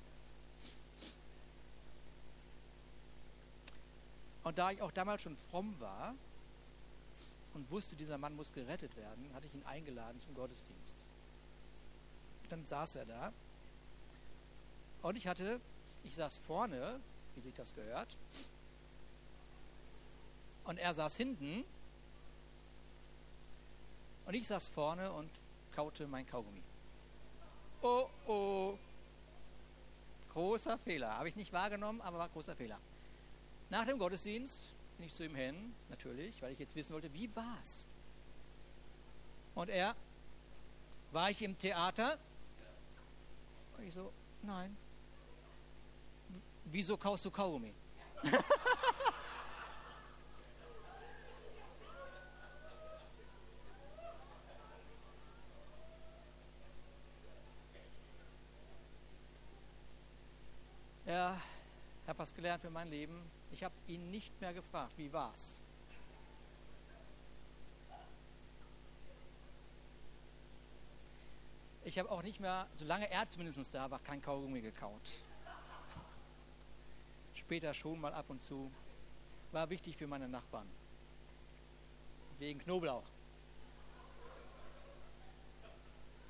Und da ich auch damals schon fromm war, und wusste, dieser Mann muss gerettet werden, hatte ich ihn eingeladen zum Gottesdienst. Dann saß er da und ich hatte, ich saß vorne, wie sich das gehört, und er saß hinten und ich saß vorne und kaute mein Kaugummi. Oh, oh. Großer Fehler. Habe ich nicht wahrgenommen, aber war großer Fehler. Nach dem Gottesdienst bin ich zu ihm hin, natürlich, weil ich jetzt wissen wollte, wie war's? Und er, war ich im Theater? Und ich so, nein. Wieso kaust du Kaugummi? [LAUGHS] ja, ich habe was gelernt für mein Leben. Ich habe ihn nicht mehr gefragt, wie war's? Ich habe auch nicht mehr, solange er zumindest da war, kein Kaugummi gekaut. Später schon mal ab und zu. war wichtig für meine Nachbarn. Wegen Knoblauch.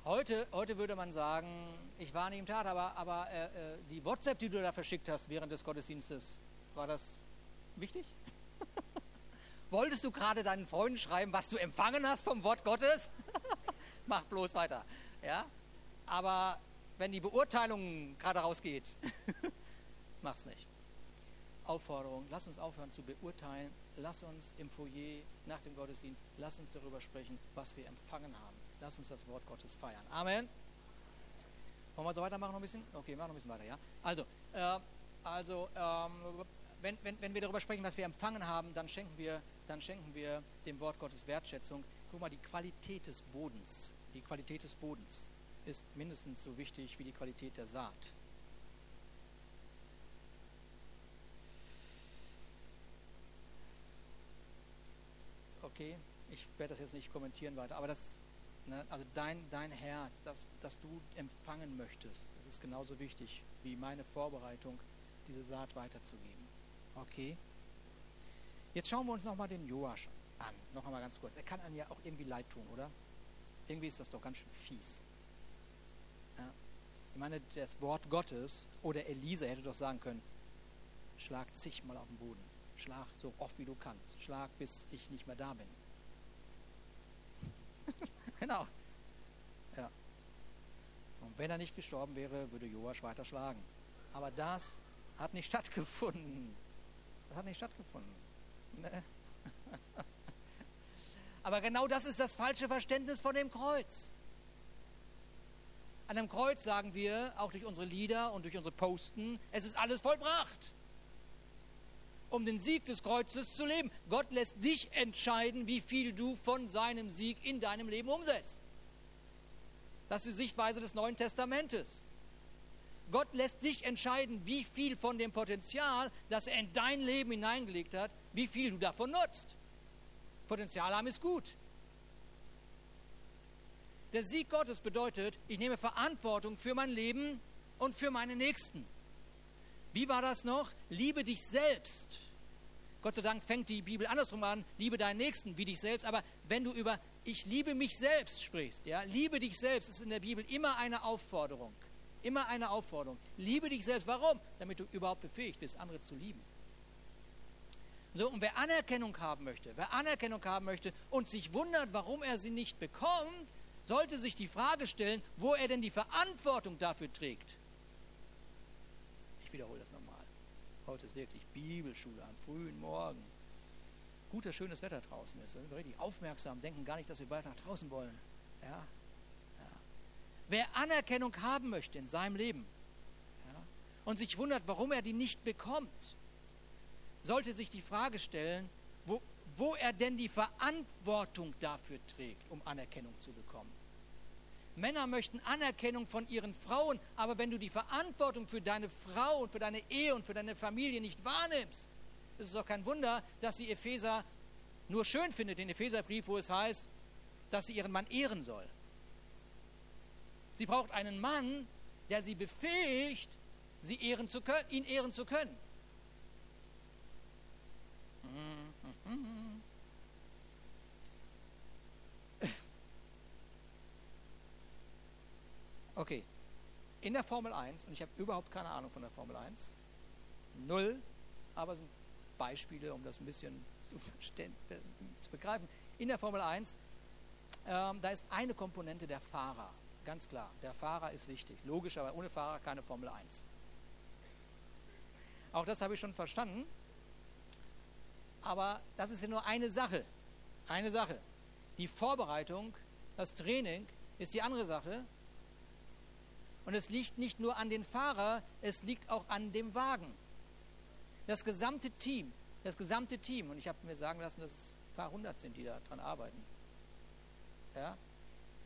Heute, heute würde man sagen, ich war nicht im Tat, aber, aber äh, äh, die WhatsApp, die du da verschickt hast während des Gottesdienstes, war das wichtig? [LAUGHS] Wolltest du gerade deinen Freunden schreiben, was du empfangen hast vom Wort Gottes? [LAUGHS] Mach bloß weiter. Ja? Aber wenn die Beurteilung gerade rausgeht, [LAUGHS] mach's nicht. Aufforderung, lass uns aufhören zu beurteilen, lass uns im Foyer nach dem Gottesdienst, lass uns darüber sprechen, was wir empfangen haben. Lass uns das Wort Gottes feiern. Amen. Wollen wir so weitermachen noch ein bisschen? Okay, machen noch ein bisschen weiter, ja. Also, äh, also ähm, wenn, wenn, wenn wir darüber sprechen, was wir empfangen haben, dann schenken wir, dann schenken wir dem Wort Gottes Wertschätzung. Guck mal, die Qualität des Bodens, die Qualität des Bodens ist mindestens so wichtig wie die Qualität der Saat. Okay, ich werde das jetzt nicht kommentieren weiter, aber das, ne, also dein, dein Herz, das, das du empfangen möchtest, das ist genauso wichtig wie meine Vorbereitung, diese Saat weiterzugeben. Okay? Jetzt schauen wir uns nochmal den Joasch an. Noch einmal ganz kurz. Er kann einem ja auch irgendwie leid tun, oder? Irgendwie ist das doch ganz schön fies. Ja. Ich meine, das Wort Gottes oder Elisa hätte doch sagen können, schlag zigmal auf den Boden. Schlag so oft wie du kannst. Schlag, bis ich nicht mehr da bin. [LAUGHS] genau. Ja. Und wenn er nicht gestorben wäre, würde Joasch weiter schlagen. Aber das hat nicht [LAUGHS] stattgefunden. Das hat nicht stattgefunden. Ne? [LAUGHS] Aber genau das ist das falsche Verständnis von dem Kreuz. An dem Kreuz sagen wir, auch durch unsere Lieder und durch unsere Posten, es ist alles vollbracht. Um den Sieg des Kreuzes zu leben. Gott lässt dich entscheiden, wie viel du von seinem Sieg in deinem Leben umsetzt. Das ist die Sichtweise des Neuen Testamentes. Gott lässt dich entscheiden, wie viel von dem Potenzial, das er in dein Leben hineingelegt hat, wie viel du davon nutzt. Potenzial haben ist gut. Der Sieg Gottes bedeutet, ich nehme Verantwortung für mein Leben und für meine Nächsten. Wie war das noch? Liebe dich selbst. Gott sei Dank fängt die Bibel andersrum an, liebe deinen Nächsten wie dich selbst. Aber wenn du über ich liebe mich selbst sprichst, ja, liebe dich selbst ist in der Bibel immer eine Aufforderung. Immer eine Aufforderung. Liebe dich selbst. Warum? Damit du überhaupt befähigt bist, andere zu lieben. So, und wer Anerkennung haben möchte, wer Anerkennung haben möchte und sich wundert, warum er sie nicht bekommt, sollte sich die Frage stellen, wo er denn die Verantwortung dafür trägt. Wiederhole das nochmal. Heute ist wirklich Bibelschule am frühen Morgen. Gutes, schönes Wetter draußen ist. Da sind wir richtig aufmerksam, denken gar nicht, dass wir bald nach draußen wollen. Ja, Wer Anerkennung haben möchte in seinem Leben ja, und sich wundert, warum er die nicht bekommt, sollte sich die Frage stellen, wo, wo er denn die Verantwortung dafür trägt, um Anerkennung zu bekommen. Männer möchten Anerkennung von ihren Frauen, aber wenn du die Verantwortung für deine Frau und für deine Ehe und für deine Familie nicht wahrnimmst, ist es doch kein Wunder, dass die Epheser nur schön findet, den Epheserbrief, wo es heißt, dass sie ihren Mann ehren soll. Sie braucht einen Mann, der sie befähigt, sie ehren zu können, ihn ehren zu können. Okay, in der Formel 1, und ich habe überhaupt keine Ahnung von der Formel 1, null, aber es sind Beispiele, um das ein bisschen zu, zu begreifen. In der Formel 1, ähm, da ist eine Komponente der Fahrer. Ganz klar, der Fahrer ist wichtig. Logisch, aber ohne Fahrer keine Formel 1. Auch das habe ich schon verstanden. Aber das ist ja nur eine Sache. Eine Sache. Die Vorbereitung, das Training ist die andere Sache. Und es liegt nicht nur an den Fahrer, es liegt auch an dem Wagen. Das gesamte Team, das gesamte Team, und ich habe mir sagen lassen, dass es ein paar hundert sind, die daran arbeiten. Ja,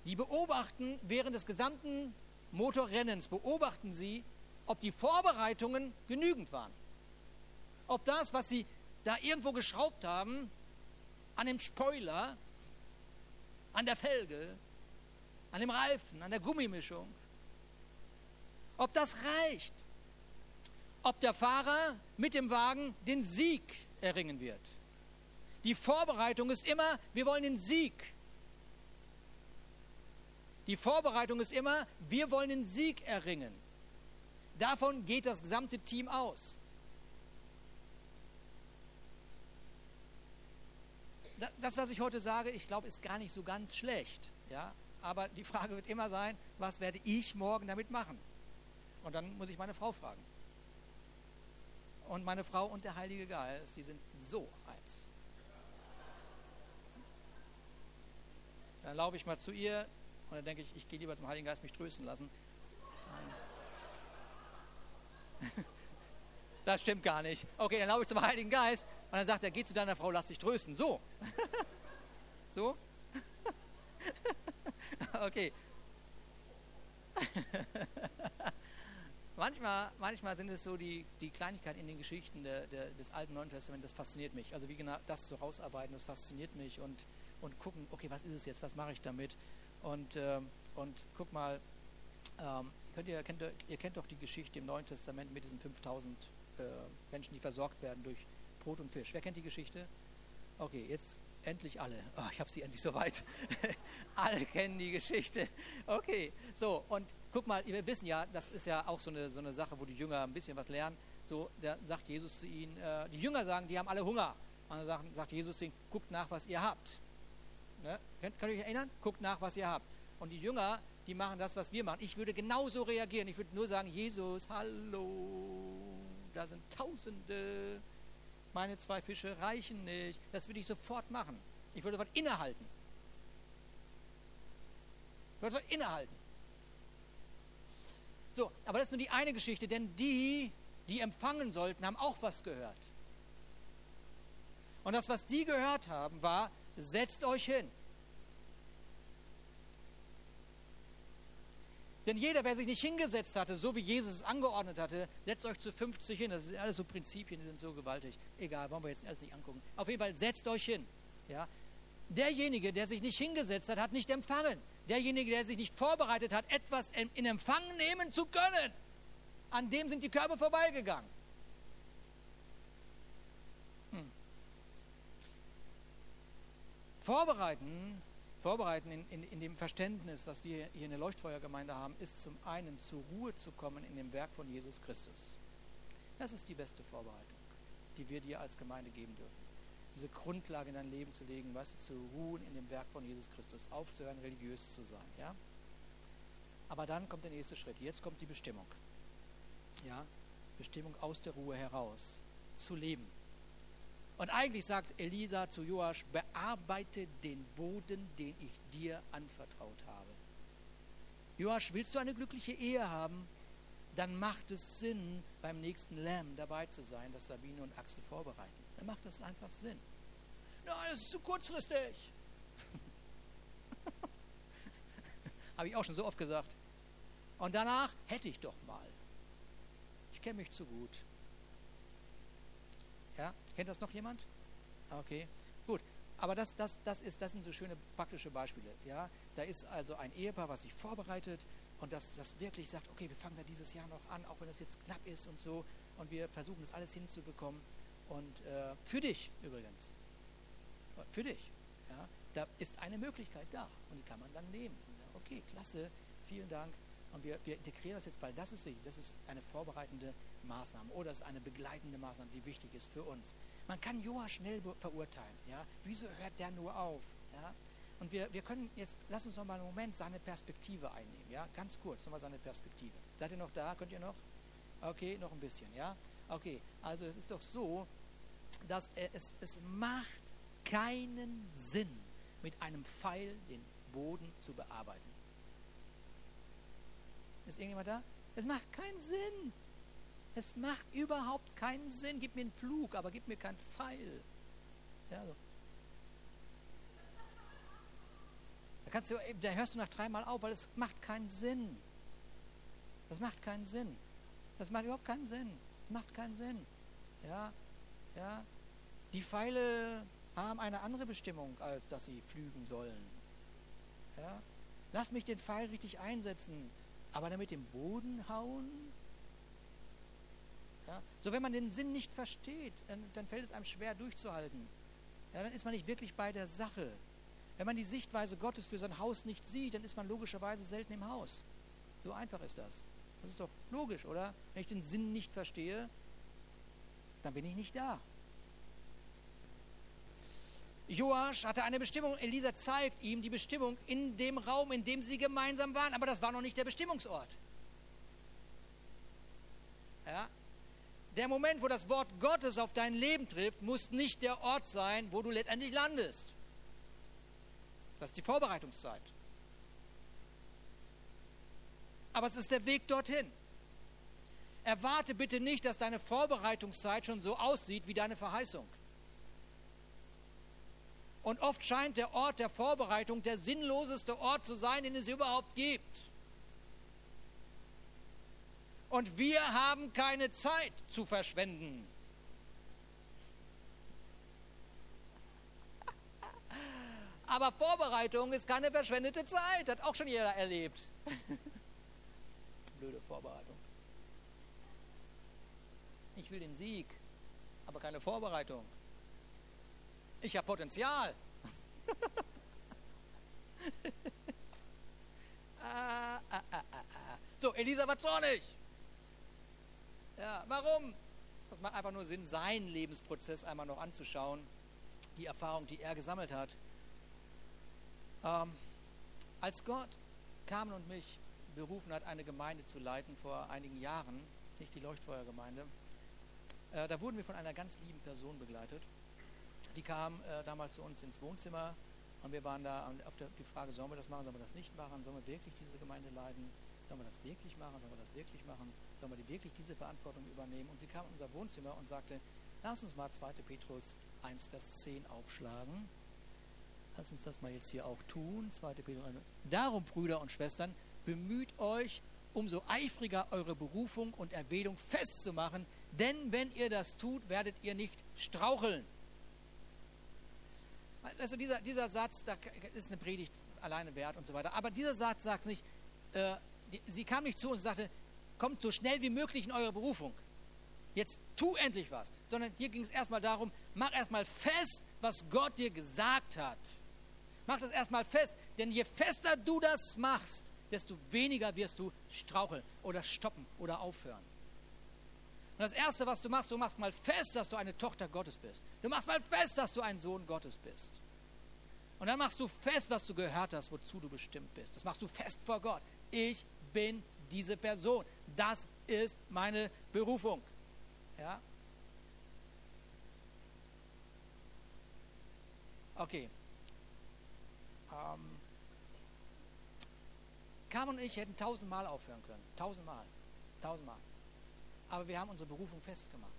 die beobachten während des gesamten Motorrennens, beobachten sie, ob die Vorbereitungen genügend waren. Ob das, was sie da irgendwo geschraubt haben, an dem Spoiler, an der Felge, an dem Reifen, an der Gummimischung, ob das reicht. Ob der Fahrer mit dem Wagen den Sieg erringen wird. Die Vorbereitung ist immer, wir wollen den Sieg. Die Vorbereitung ist immer, wir wollen den Sieg erringen. Davon geht das gesamte Team aus. Das, was ich heute sage, ich glaube, ist gar nicht so ganz schlecht. Ja? Aber die Frage wird immer sein, was werde ich morgen damit machen? Und dann muss ich meine Frau fragen. Und meine Frau und der Heilige Geist, die sind so eins. Dann laufe ich mal zu ihr und dann denke ich, ich gehe lieber zum Heiligen Geist mich trösten lassen. [LAUGHS] Das stimmt gar nicht. Okay, dann laufe ich zum Heiligen Geist und dann sagt er, geh zu deiner Frau, lass dich trösten. So. [LAUGHS] So? [LAUGHS] Okay. Manchmal, manchmal sind es so die, die Kleinigkeiten in den Geschichten der, der, des Alten Neuen Testaments, das fasziniert mich. Also wie genau das so rausarbeiten, das fasziniert mich und, und gucken, okay, was ist es jetzt, was mache ich damit? Und, ähm, und guck mal, ähm, könnt ihr, kennt, ihr kennt doch die Geschichte im Neuen Testament mit diesen 5000 äh, Menschen, die versorgt werden durch Brot und Fisch. Wer kennt die Geschichte? Okay, jetzt endlich alle. Oh, ich habe sie endlich soweit. [LAUGHS] alle kennen die Geschichte. Okay, so und guck mal, wir wissen ja, das ist ja auch so eine, so eine Sache, wo die Jünger ein bisschen was lernen. So, da sagt Jesus zu ihnen, äh, die Jünger sagen, die haben alle Hunger. Und dann sagt, sagt Jesus zu ihnen, guckt nach, was ihr habt. Ne? Könnt, könnt ihr euch erinnern? Guckt nach, was ihr habt. Und die Jünger, die machen das, was wir machen. Ich würde genauso reagieren. Ich würde nur sagen, Jesus, hallo, da sind Tausende. Meine zwei Fische reichen nicht. Das würde ich sofort machen. Ich würde sofort innehalten. Ich würde sofort innehalten. So, aber das ist nur die eine Geschichte, denn die, die empfangen sollten, haben auch was gehört. Und das, was die gehört haben, war, setzt euch hin. Denn jeder, wer sich nicht hingesetzt hatte, so wie Jesus es angeordnet hatte, setzt euch zu 50 hin. Das sind alles so Prinzipien, die sind so gewaltig. Egal, wollen wir jetzt alles nicht angucken. Auf jeden Fall, setzt euch hin. Ja? Derjenige, der sich nicht hingesetzt hat, hat nicht empfangen. Derjenige, der sich nicht vorbereitet hat, etwas in Empfang nehmen zu können, an dem sind die Körbe vorbeigegangen. Hm. Vorbereiten vorbereiten in, in, in, dem Verständnis, was wir hier in der Leuchtfeuergemeinde haben, ist zum einen zur Ruhe zu kommen in dem Werk von Jesus Christus. Das ist die beste Vorbereitung, die wir dir als Gemeinde geben dürfen. Diese Grundlage in dein Leben zu legen, weißt du, zu ruhen in dem Werk von Jesus Christus, aufzuhören, religiös zu sein. Ja? Aber dann kommt der nächste Schritt. Jetzt kommt die Bestimmung. Ja? Bestimmung aus der Ruhe heraus zu leben und eigentlich sagt Elisa zu Joasch, bearbeite den Boden, den ich dir anvertraut habe. Joasch, willst du eine glückliche Ehe haben? Dann macht es Sinn, beim nächsten Lamm dabei zu sein, das Sabine und Axel vorbereiten. Dann macht das einfach Sinn. Nein, das ist zu kurzfristig. [LAUGHS] Habe ich auch schon so oft gesagt. Und danach hätte ich doch mal. Ich kenne mich zu gut. Ja? Kennt das noch jemand? Okay, gut. Aber das, das, das, ist, das sind so schöne praktische Beispiele. Ja? Da ist also ein Ehepaar, was sich vorbereitet und das, das wirklich sagt, okay, wir fangen da dieses Jahr noch an, auch wenn das jetzt knapp ist und so. Und wir versuchen das alles hinzubekommen. Und äh, für dich übrigens. Für dich. Ja? Da ist eine Möglichkeit da und die kann man dann nehmen. Okay, klasse, vielen Dank. Und wir, wir integrieren das jetzt, weil das ist wichtig. Das ist eine vorbereitende Maßnahme oder es ist eine begleitende Maßnahme, die wichtig ist für uns. Man kann Joa schnell verurteilen. Ja? Wieso hört der nur auf? Ja? Und wir, wir können jetzt, lass uns noch mal einen Moment seine Perspektive einnehmen. Ja? Ganz kurz nochmal seine Perspektive. Seid ihr noch da? Könnt ihr noch? Okay, noch ein bisschen. Ja? Okay, also es ist doch so, dass es, es macht keinen Sinn, mit einem Pfeil den Boden zu bearbeiten. Ist irgendjemand da? Es macht keinen Sinn. Es macht überhaupt keinen Sinn. Gib mir einen Flug, aber gib mir keinen Pfeil. Ja, so. Da, kannst du, da hörst du nach dreimal auf, weil es macht keinen Sinn. Das macht keinen Sinn. Das macht überhaupt keinen Sinn. Macht keinen Sinn. Ja, ja. Die Pfeile haben eine andere Bestimmung, als dass sie flügen sollen. Ja. Lass mich den Pfeil richtig einsetzen, aber damit den Boden hauen? Ja? So, wenn man den Sinn nicht versteht, dann, dann fällt es einem schwer durchzuhalten. Ja, dann ist man nicht wirklich bei der Sache. Wenn man die Sichtweise Gottes für sein Haus nicht sieht, dann ist man logischerweise selten im Haus. So einfach ist das. Das ist doch logisch, oder? Wenn ich den Sinn nicht verstehe, dann bin ich nicht da. Joasch hatte eine Bestimmung. Elisa zeigt ihm die Bestimmung in dem Raum, in dem sie gemeinsam waren. Aber das war noch nicht der Bestimmungsort. Ja? Der Moment, wo das Wort Gottes auf dein Leben trifft, muss nicht der Ort sein, wo du letztendlich landest. Das ist die Vorbereitungszeit. Aber es ist der Weg dorthin. Erwarte bitte nicht, dass deine Vorbereitungszeit schon so aussieht wie deine Verheißung. Und oft scheint der Ort der Vorbereitung der sinnloseste Ort zu sein, den es überhaupt gibt. Und wir haben keine Zeit zu verschwenden. Aber Vorbereitung ist keine verschwendete Zeit, hat auch schon jeder erlebt. [LAUGHS] Blöde Vorbereitung. Will den Sieg, aber keine Vorbereitung. Ich habe Potenzial. [LAUGHS] ah, ah, ah, so, Elisa war zornig. Ja, warum? Das macht einfach nur Sinn, seinen Lebensprozess einmal noch anzuschauen, die Erfahrung, die er gesammelt hat. Ähm, als Gott kam und mich berufen hat, eine Gemeinde zu leiten vor einigen Jahren, nicht die Leuchtfeuergemeinde, äh, da wurden wir von einer ganz lieben Person begleitet. Die kam äh, damals zu uns ins Wohnzimmer und wir waren da auf der, die Frage, sollen wir das machen, sollen wir das nicht machen, sollen wir wirklich diese Gemeinde leiten, sollen wir das wirklich machen, sollen wir das wirklich machen, sollen wir wirklich diese Verantwortung übernehmen. Und sie kam in unser Wohnzimmer und sagte, lass uns mal 2. Petrus 1, Vers 10 aufschlagen. Lass uns das mal jetzt hier auch tun. 2. Petrus 1. Darum, Brüder und Schwestern, bemüht euch, umso eifriger eure Berufung und Erwählung festzumachen, denn wenn ihr das tut, werdet ihr nicht straucheln. Also dieser, dieser Satz, da ist eine Predigt alleine wert und so weiter. Aber dieser Satz sagt nicht, äh, die, sie kam nicht zu uns und sagte, kommt so schnell wie möglich in eure Berufung. Jetzt tu endlich was. Sondern hier ging es erstmal darum, mach erstmal fest, was Gott dir gesagt hat. Mach das erstmal fest, denn je fester du das machst, desto weniger wirst du straucheln oder stoppen oder aufhören. Und das Erste, was du machst, du machst mal fest, dass du eine Tochter Gottes bist. Du machst mal fest, dass du ein Sohn Gottes bist. Und dann machst du fest, was du gehört hast, wozu du bestimmt bist. Das machst du fest vor Gott. Ich bin diese Person. Das ist meine Berufung. Ja? Okay. Ähm. Kam und ich hätten tausendmal aufhören können. Tausendmal. Tausendmal aber wir haben unsere Berufung festgemacht.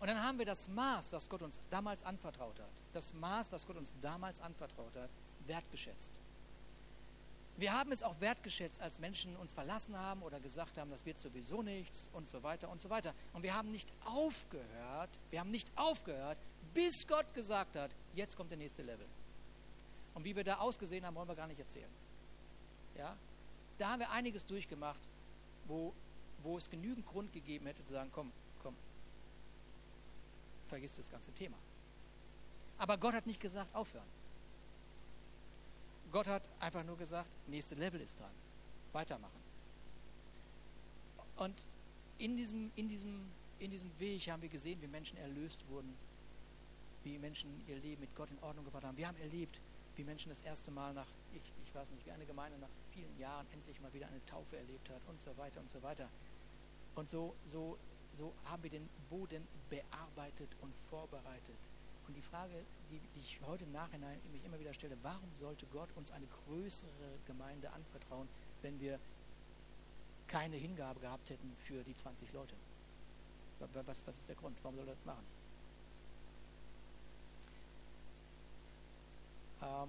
Und dann haben wir das Maß, das Gott uns damals anvertraut hat, das Maß, das Gott uns damals anvertraut hat, wertgeschätzt. Wir haben es auch wertgeschätzt, als Menschen uns verlassen haben oder gesagt haben, das wird sowieso nichts und so weiter und so weiter. Und wir haben nicht aufgehört, wir haben nicht aufgehört, bis Gott gesagt hat, jetzt kommt der nächste Level. Und wie wir da ausgesehen haben, wollen wir gar nicht erzählen. Ja? Da haben wir einiges durchgemacht, wo wo es genügend Grund gegeben hätte zu sagen, komm, komm, vergiss das ganze Thema. Aber Gott hat nicht gesagt, aufhören. Gott hat einfach nur gesagt, nächste Level ist dran, weitermachen. Und in diesem, in diesem, in diesem Weg haben wir gesehen, wie Menschen erlöst wurden, wie Menschen ihr Leben mit Gott in Ordnung gebracht haben. Wir haben erlebt, wie Menschen das erste Mal nach, ich, ich weiß nicht, wie eine Gemeinde nach vielen Jahren endlich mal wieder eine Taufe erlebt hat und so weiter und so weiter. Und so, so, so haben wir den Boden bearbeitet und vorbereitet. Und die Frage, die, die ich heute im Nachhinein mich immer wieder stelle, warum sollte Gott uns eine größere Gemeinde anvertrauen, wenn wir keine Hingabe gehabt hätten für die 20 Leute? Was, was ist der Grund? Warum soll er das machen? Ähm,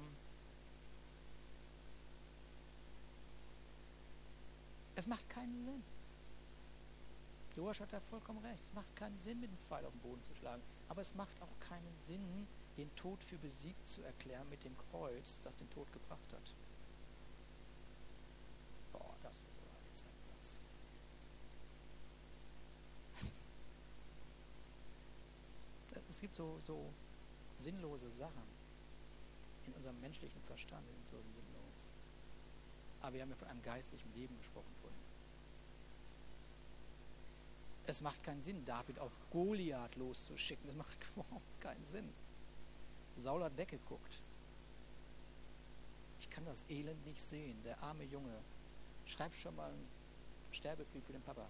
es macht keinen Sinn. Doasch hat da vollkommen recht. Es macht keinen Sinn, mit dem Pfeil auf den Boden zu schlagen. Aber es macht auch keinen Sinn, den Tod für besiegt zu erklären mit dem Kreuz, das den Tod gebracht hat. Boah, das ist aber jetzt ein Satz. Es gibt so, so sinnlose Sachen in unserem menschlichen Verstand, sind so sinnlos. Aber wir haben ja von einem geistlichen Leben gesprochen vorhin. Es macht keinen Sinn, David auf Goliath loszuschicken. Das macht [LAUGHS] überhaupt keinen Sinn. Saul hat weggeguckt. Ich kann das Elend nicht sehen. Der arme Junge. Schreib schon mal einen Sterbebrief für den Papa.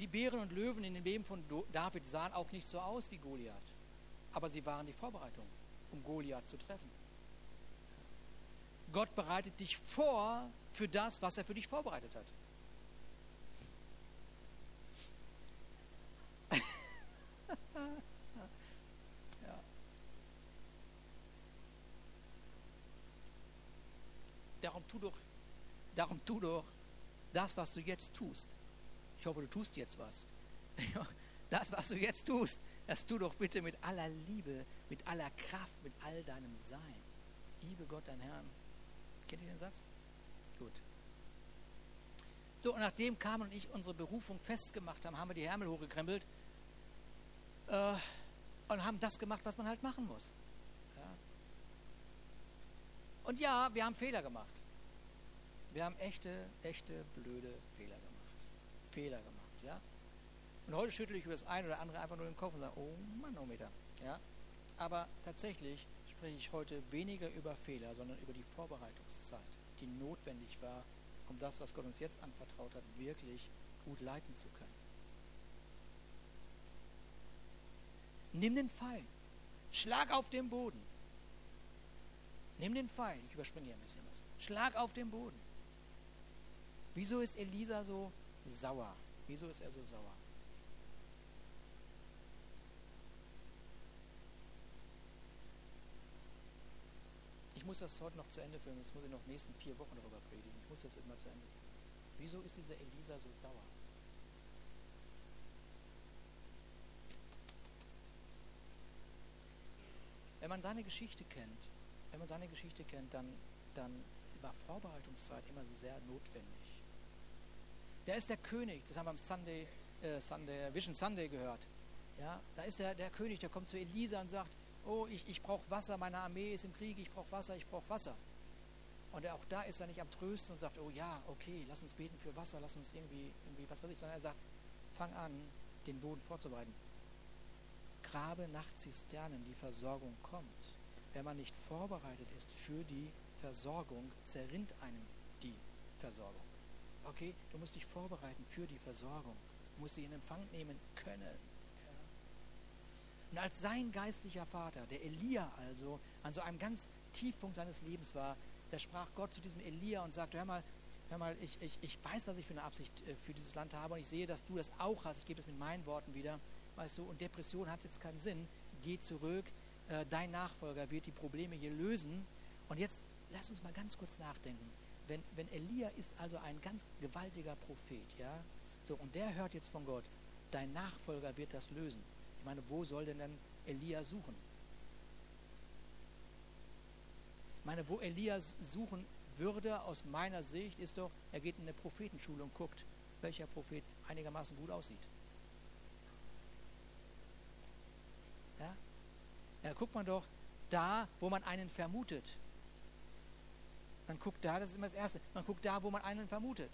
Die Bären und Löwen in dem Leben von David sahen auch nicht so aus wie Goliath. Aber sie waren die Vorbereitung, um Goliath zu treffen. Gott bereitet dich vor für das, was er für dich vorbereitet hat. [LAUGHS] ja. Darum tu doch, darum tu doch das, was du jetzt tust. Ich hoffe, du tust jetzt was. [LAUGHS] Das, was du jetzt tust, das tu doch bitte mit aller Liebe, mit aller Kraft, mit all deinem Sein. Liebe Gott, dein Herrn. Kennt ihr den Satz? Gut. So, und nachdem Carmen und ich unsere Berufung festgemacht haben, haben wir die Ärmel hochgekrempelt äh, und haben das gemacht, was man halt machen muss. Ja. Und ja, wir haben Fehler gemacht. Wir haben echte, echte, blöde Fehler gemacht. Fehler gemacht, ja. Und heute schüttle ich über das eine oder andere einfach nur den Kopf und sage, oh Manometer, ja. Aber tatsächlich spreche ich heute weniger über Fehler, sondern über die Vorbereitungszeit, die notwendig war, um das, was Gott uns jetzt anvertraut hat, wirklich gut leiten zu können. Nimm den Pfeil, schlag auf den Boden. Nimm den Pfeil, ich überspringe hier ein bisschen was. Schlag auf den Boden. Wieso ist Elisa so sauer. Wieso ist er so sauer? Muss das heute noch zu Ende führen, das muss ich noch in den nächsten vier Wochen darüber predigen. Ich muss das jetzt mal zu Ende führen. Wieso ist dieser Elisa so sauer? Wenn man seine Geschichte kennt, wenn man seine Geschichte kennt, dann, dann war Vorbereitungszeit immer so sehr notwendig. Der ist der König, das haben wir am Sunday, äh, Sunday, Vision Sunday gehört. Ja, da ist der, der König, der kommt zu Elisa und sagt, oh, ich, ich brauche Wasser, meine Armee ist im Krieg, ich brauche Wasser, ich brauche Wasser. Und auch da ist er nicht am Trösten und sagt, oh ja, okay, lass uns beten für Wasser, lass uns irgendwie, irgendwie was weiß ich, sondern er sagt, fang an, den Boden vorzubereiten. Grabe nach Zisternen, die Versorgung kommt. Wenn man nicht vorbereitet ist für die Versorgung, zerrinnt einem die Versorgung. Okay, du musst dich vorbereiten für die Versorgung. Du musst sie in Empfang nehmen können. Und als sein geistlicher Vater, der Elia also, an so einem ganz Tiefpunkt seines Lebens war, da sprach Gott zu diesem Elia und sagte, hör mal, hör mal, ich, ich, ich weiß, was ich für eine Absicht äh, für dieses Land habe und ich sehe, dass du das auch hast. Ich gebe es mit meinen Worten wieder. Weißt du, und Depression hat jetzt keinen Sinn. Geh zurück. Äh, dein Nachfolger wird die Probleme hier lösen. Und jetzt lass uns mal ganz kurz nachdenken wenn, wenn Elia ist also ein ganz gewaltiger Prophet, ja, so, und der hört jetzt von Gott, dein Nachfolger wird das lösen. Meine, wo soll denn dann Elia suchen? Ich meine, wo Elia suchen würde, aus meiner Sicht, ist doch, er geht in eine Prophetenschule und guckt, welcher Prophet einigermaßen gut aussieht. Ja? ja guckt man doch da, wo man einen vermutet. Man guckt da, das ist immer das Erste, man guckt da, wo man einen vermutet.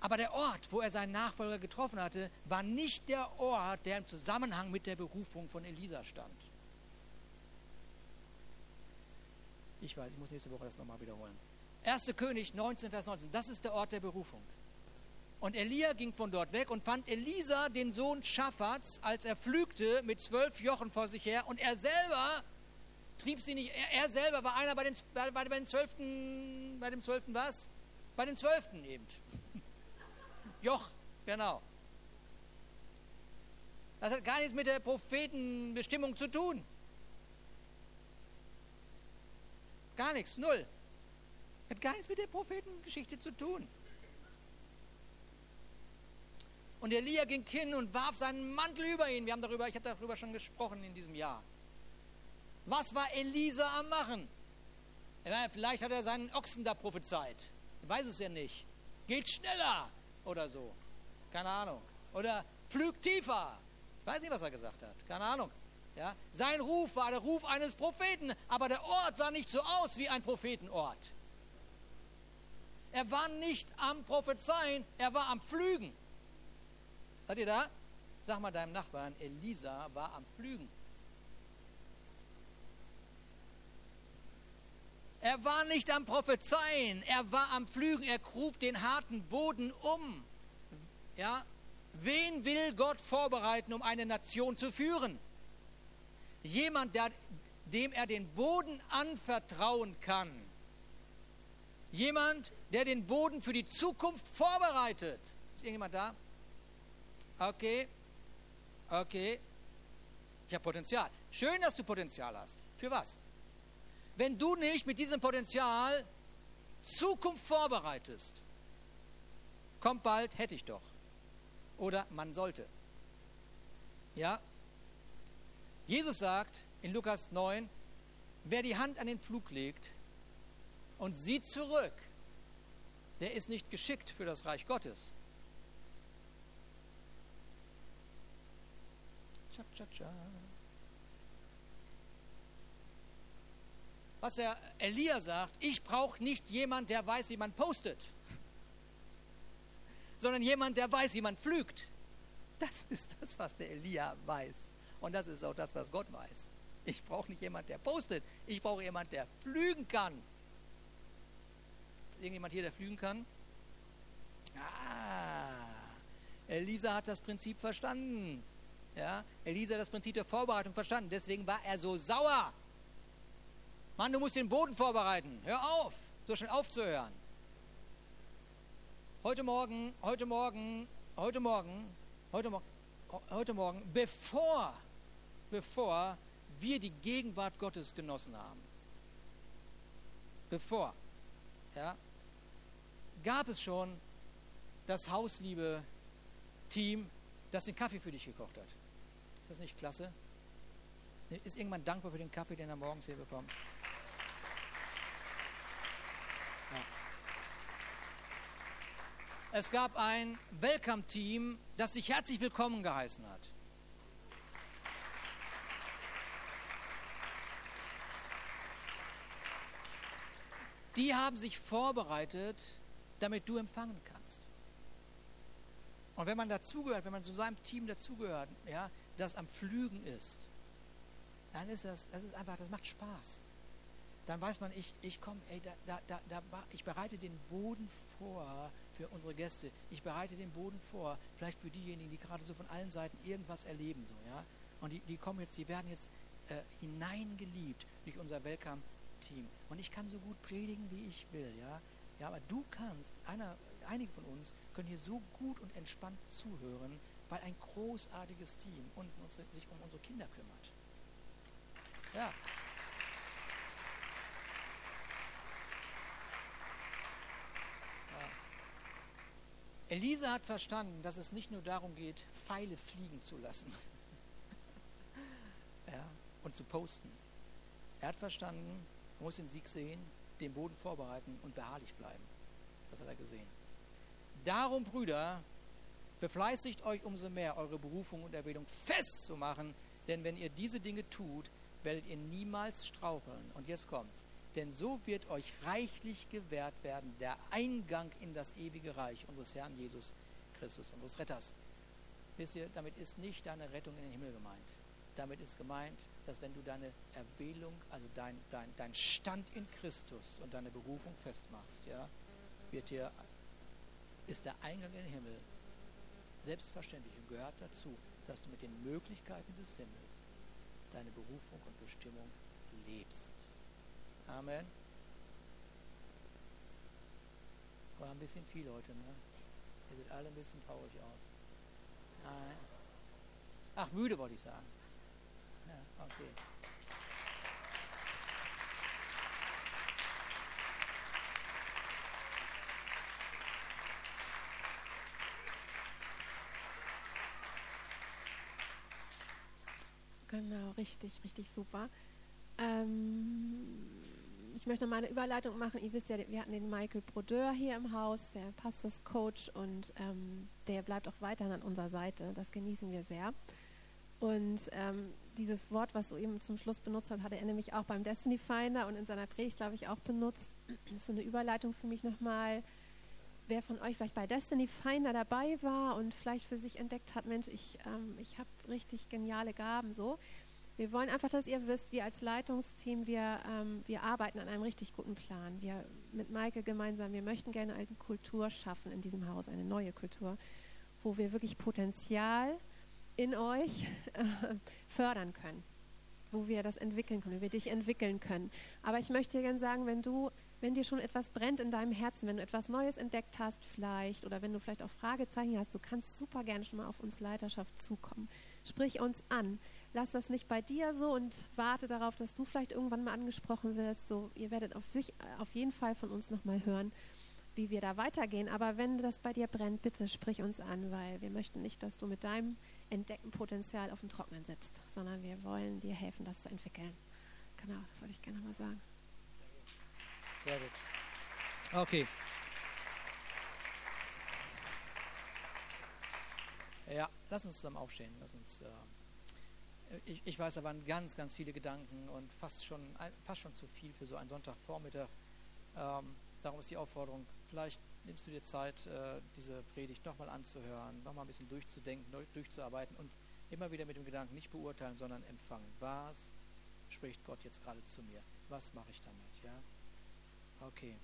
Aber der Ort, wo er seinen Nachfolger getroffen hatte, war nicht der Ort, der im Zusammenhang mit der Berufung von Elisa stand. Ich weiß, ich muss nächste Woche das nochmal wiederholen. 1. König 19, Vers 19, das ist der Ort der Berufung. Und Elia ging von dort weg und fand Elisa, den Sohn Schaffats, als er pflügte mit zwölf Jochen vor sich her und er selber trieb sie nicht, er, er selber war einer bei den, bei, bei den Zwölften, bei dem Zwölften was? Bei den Zwölften eben. Joch, genau. Das hat gar nichts mit der Prophetenbestimmung zu tun. Gar nichts, null. Hat gar nichts mit der Prophetengeschichte zu tun. Und Elia ging hin und warf seinen Mantel über ihn. Wir haben darüber, ich habe darüber schon gesprochen in diesem Jahr. Was war Elisa am Machen? Vielleicht hat er seinen Ochsen da prophezeit. Ich weiß es ja nicht. geht schneller oder so. Keine Ahnung. Oder flügt tiefer. Weiß nicht, was er gesagt hat. Keine Ahnung. Ja? Sein Ruf war der Ruf eines Propheten, aber der Ort sah nicht so aus wie ein Prophetenort. Er war nicht am Prophezeien, er war am Pflügen. Seid ihr da? Sag mal deinem Nachbarn, Elisa war am Pflügen. Er war nicht am Prophezeien, er war am Pflügen, er grub den harten Boden um. Ja? Wen will Gott vorbereiten, um eine Nation zu führen? Jemand, der, dem er den Boden anvertrauen kann. Jemand, der den Boden für die Zukunft vorbereitet. Ist irgendjemand da? Okay, okay. Ich habe Potenzial. Schön, dass du Potenzial hast. Für was? Wenn du nicht mit diesem Potenzial Zukunft vorbereitest, kommt bald, hätte ich doch. Oder man sollte. Ja? Jesus sagt in Lukas 9, wer die Hand an den Pflug legt und sieht zurück, der ist nicht geschickt für das Reich Gottes. Cha, cha, cha. Was der Elia sagt, ich brauche nicht jemand, der weiß, wie man postet, sondern jemand, der weiß, wie man pflügt. Das ist das, was der Elia weiß. Und das ist auch das, was Gott weiß. Ich brauche nicht jemand, der postet. Ich brauche jemand, der pflügen kann. Irgendjemand hier, der pflügen kann? Ah, Elisa hat das Prinzip verstanden. Ja, Elisa hat das Prinzip der Vorbereitung verstanden. Deswegen war er so sauer. Mann, du musst den Boden vorbereiten. Hör auf, so schnell aufzuhören. Heute Morgen, heute Morgen, heute Morgen, heute Morgen, heute Morgen, bevor, bevor wir die Gegenwart Gottes genossen haben, bevor, ja, gab es schon das Hausliebe-Team, das den Kaffee für dich gekocht hat. Ist das nicht klasse? Ist irgendwann dankbar für den Kaffee, den er morgens hier bekommt? Ja. Es gab ein Welcome-Team, das dich herzlich willkommen geheißen hat. Die haben sich vorbereitet, damit du empfangen kannst. Und wenn man dazugehört, wenn man zu seinem Team dazugehört, ja, das am Flügen ist, dann ist das, das ist einfach, das macht Spaß. Dann weiß man, ich, ich komme, da, da, da, da, ich bereite den Boden vor für unsere Gäste. Ich bereite den Boden vor, vielleicht für diejenigen, die gerade so von allen Seiten irgendwas erleben, so, ja. Und die, die kommen jetzt, die werden jetzt äh, hineingeliebt durch unser Welcome-Team. Und ich kann so gut predigen, wie ich will, ja. Ja, aber du kannst, einer, einige von uns können hier so gut und entspannt zuhören, weil ein großartiges Team unten sich um unsere Kinder kümmert. Ja. Elisa hat verstanden, dass es nicht nur darum geht, Pfeile fliegen zu lassen [LAUGHS] ja, und zu posten. Er hat verstanden, man muss den Sieg sehen, den Boden vorbereiten und beharrlich bleiben. Das hat er gesehen. Darum, Brüder, befleißigt euch umso mehr, eure Berufung und Erwählung festzumachen, denn wenn ihr diese Dinge tut, werdet ihr niemals straucheln. Und jetzt kommt's. Denn so wird euch reichlich gewährt werden der Eingang in das ewige Reich unseres Herrn Jesus Christus, unseres Retters. Wisst ihr, damit ist nicht deine Rettung in den Himmel gemeint. Damit ist gemeint, dass wenn du deine Erwählung, also dein, dein, dein Stand in Christus und deine Berufung festmachst, ja, wird dir, ist der Eingang in den Himmel selbstverständlich und gehört dazu, dass du mit den Möglichkeiten des Himmels deine Berufung und Bestimmung lebst. Amen. War ein bisschen viel heute, ne? Ihr seht alle ein bisschen traurig aus. Nein. Ach, müde wollte ich sagen. Ja, okay. Genau, richtig, richtig super. Ähm, ich möchte noch mal eine Überleitung machen. Ihr wisst ja, wir hatten den Michael Brodeur hier im Haus, der Pastorscoach, und ähm, der bleibt auch weiterhin an unserer Seite. Das genießen wir sehr. Und ähm, dieses Wort, was du eben zum Schluss benutzt hast, hatte er nämlich auch beim Destiny Finder und in seiner Predigt, glaube ich, auch benutzt. Das ist so eine Überleitung für mich nochmal. Wer von euch vielleicht bei Destiny Finder dabei war und vielleicht für sich entdeckt hat, Mensch, ich, ähm, ich habe richtig geniale Gaben so. Wir wollen einfach, dass ihr wisst, wir als Leitungsteam, wir, ähm, wir arbeiten an einem richtig guten Plan. Wir mit Maike gemeinsam, wir möchten gerne eine Kultur schaffen in diesem Haus, eine neue Kultur, wo wir wirklich Potenzial in euch äh, fördern können, wo wir das entwickeln können, wo wir dich entwickeln können. Aber ich möchte dir gerne sagen, wenn du, wenn dir schon etwas brennt in deinem Herzen, wenn du etwas Neues entdeckt hast vielleicht oder wenn du vielleicht auch Fragezeichen hast, du kannst super gerne schon mal auf uns Leiterschaft zukommen. Sprich uns an. Lass das nicht bei dir so und warte darauf, dass du vielleicht irgendwann mal angesprochen wirst. So, ihr werdet auf sich auf jeden Fall von uns nochmal hören wie wir da weitergehen. Aber wenn das bei dir brennt, bitte sprich uns an, weil wir möchten nicht, dass du mit deinem entdeckten Potenzial auf dem Trocknen sitzt, sondern wir wollen dir helfen, das zu entwickeln. Genau, das wollte ich gerne mal sagen. Sehr gut. Okay. Ja, lass uns zusammen aufstehen. Lass uns, äh, ich, ich, weiß, da waren ganz, ganz viele Gedanken und fast schon, fast schon zu viel für so einen Sonntagvormittag. Ähm, darum ist die Aufforderung, vielleicht nimmst du dir Zeit, äh, diese Predigt nochmal anzuhören, nochmal ein bisschen durchzudenken, durchzuarbeiten und immer wieder mit dem Gedanken nicht beurteilen, sondern empfangen. Was spricht Gott jetzt gerade zu mir? Was mache ich damit? Ja? Okay.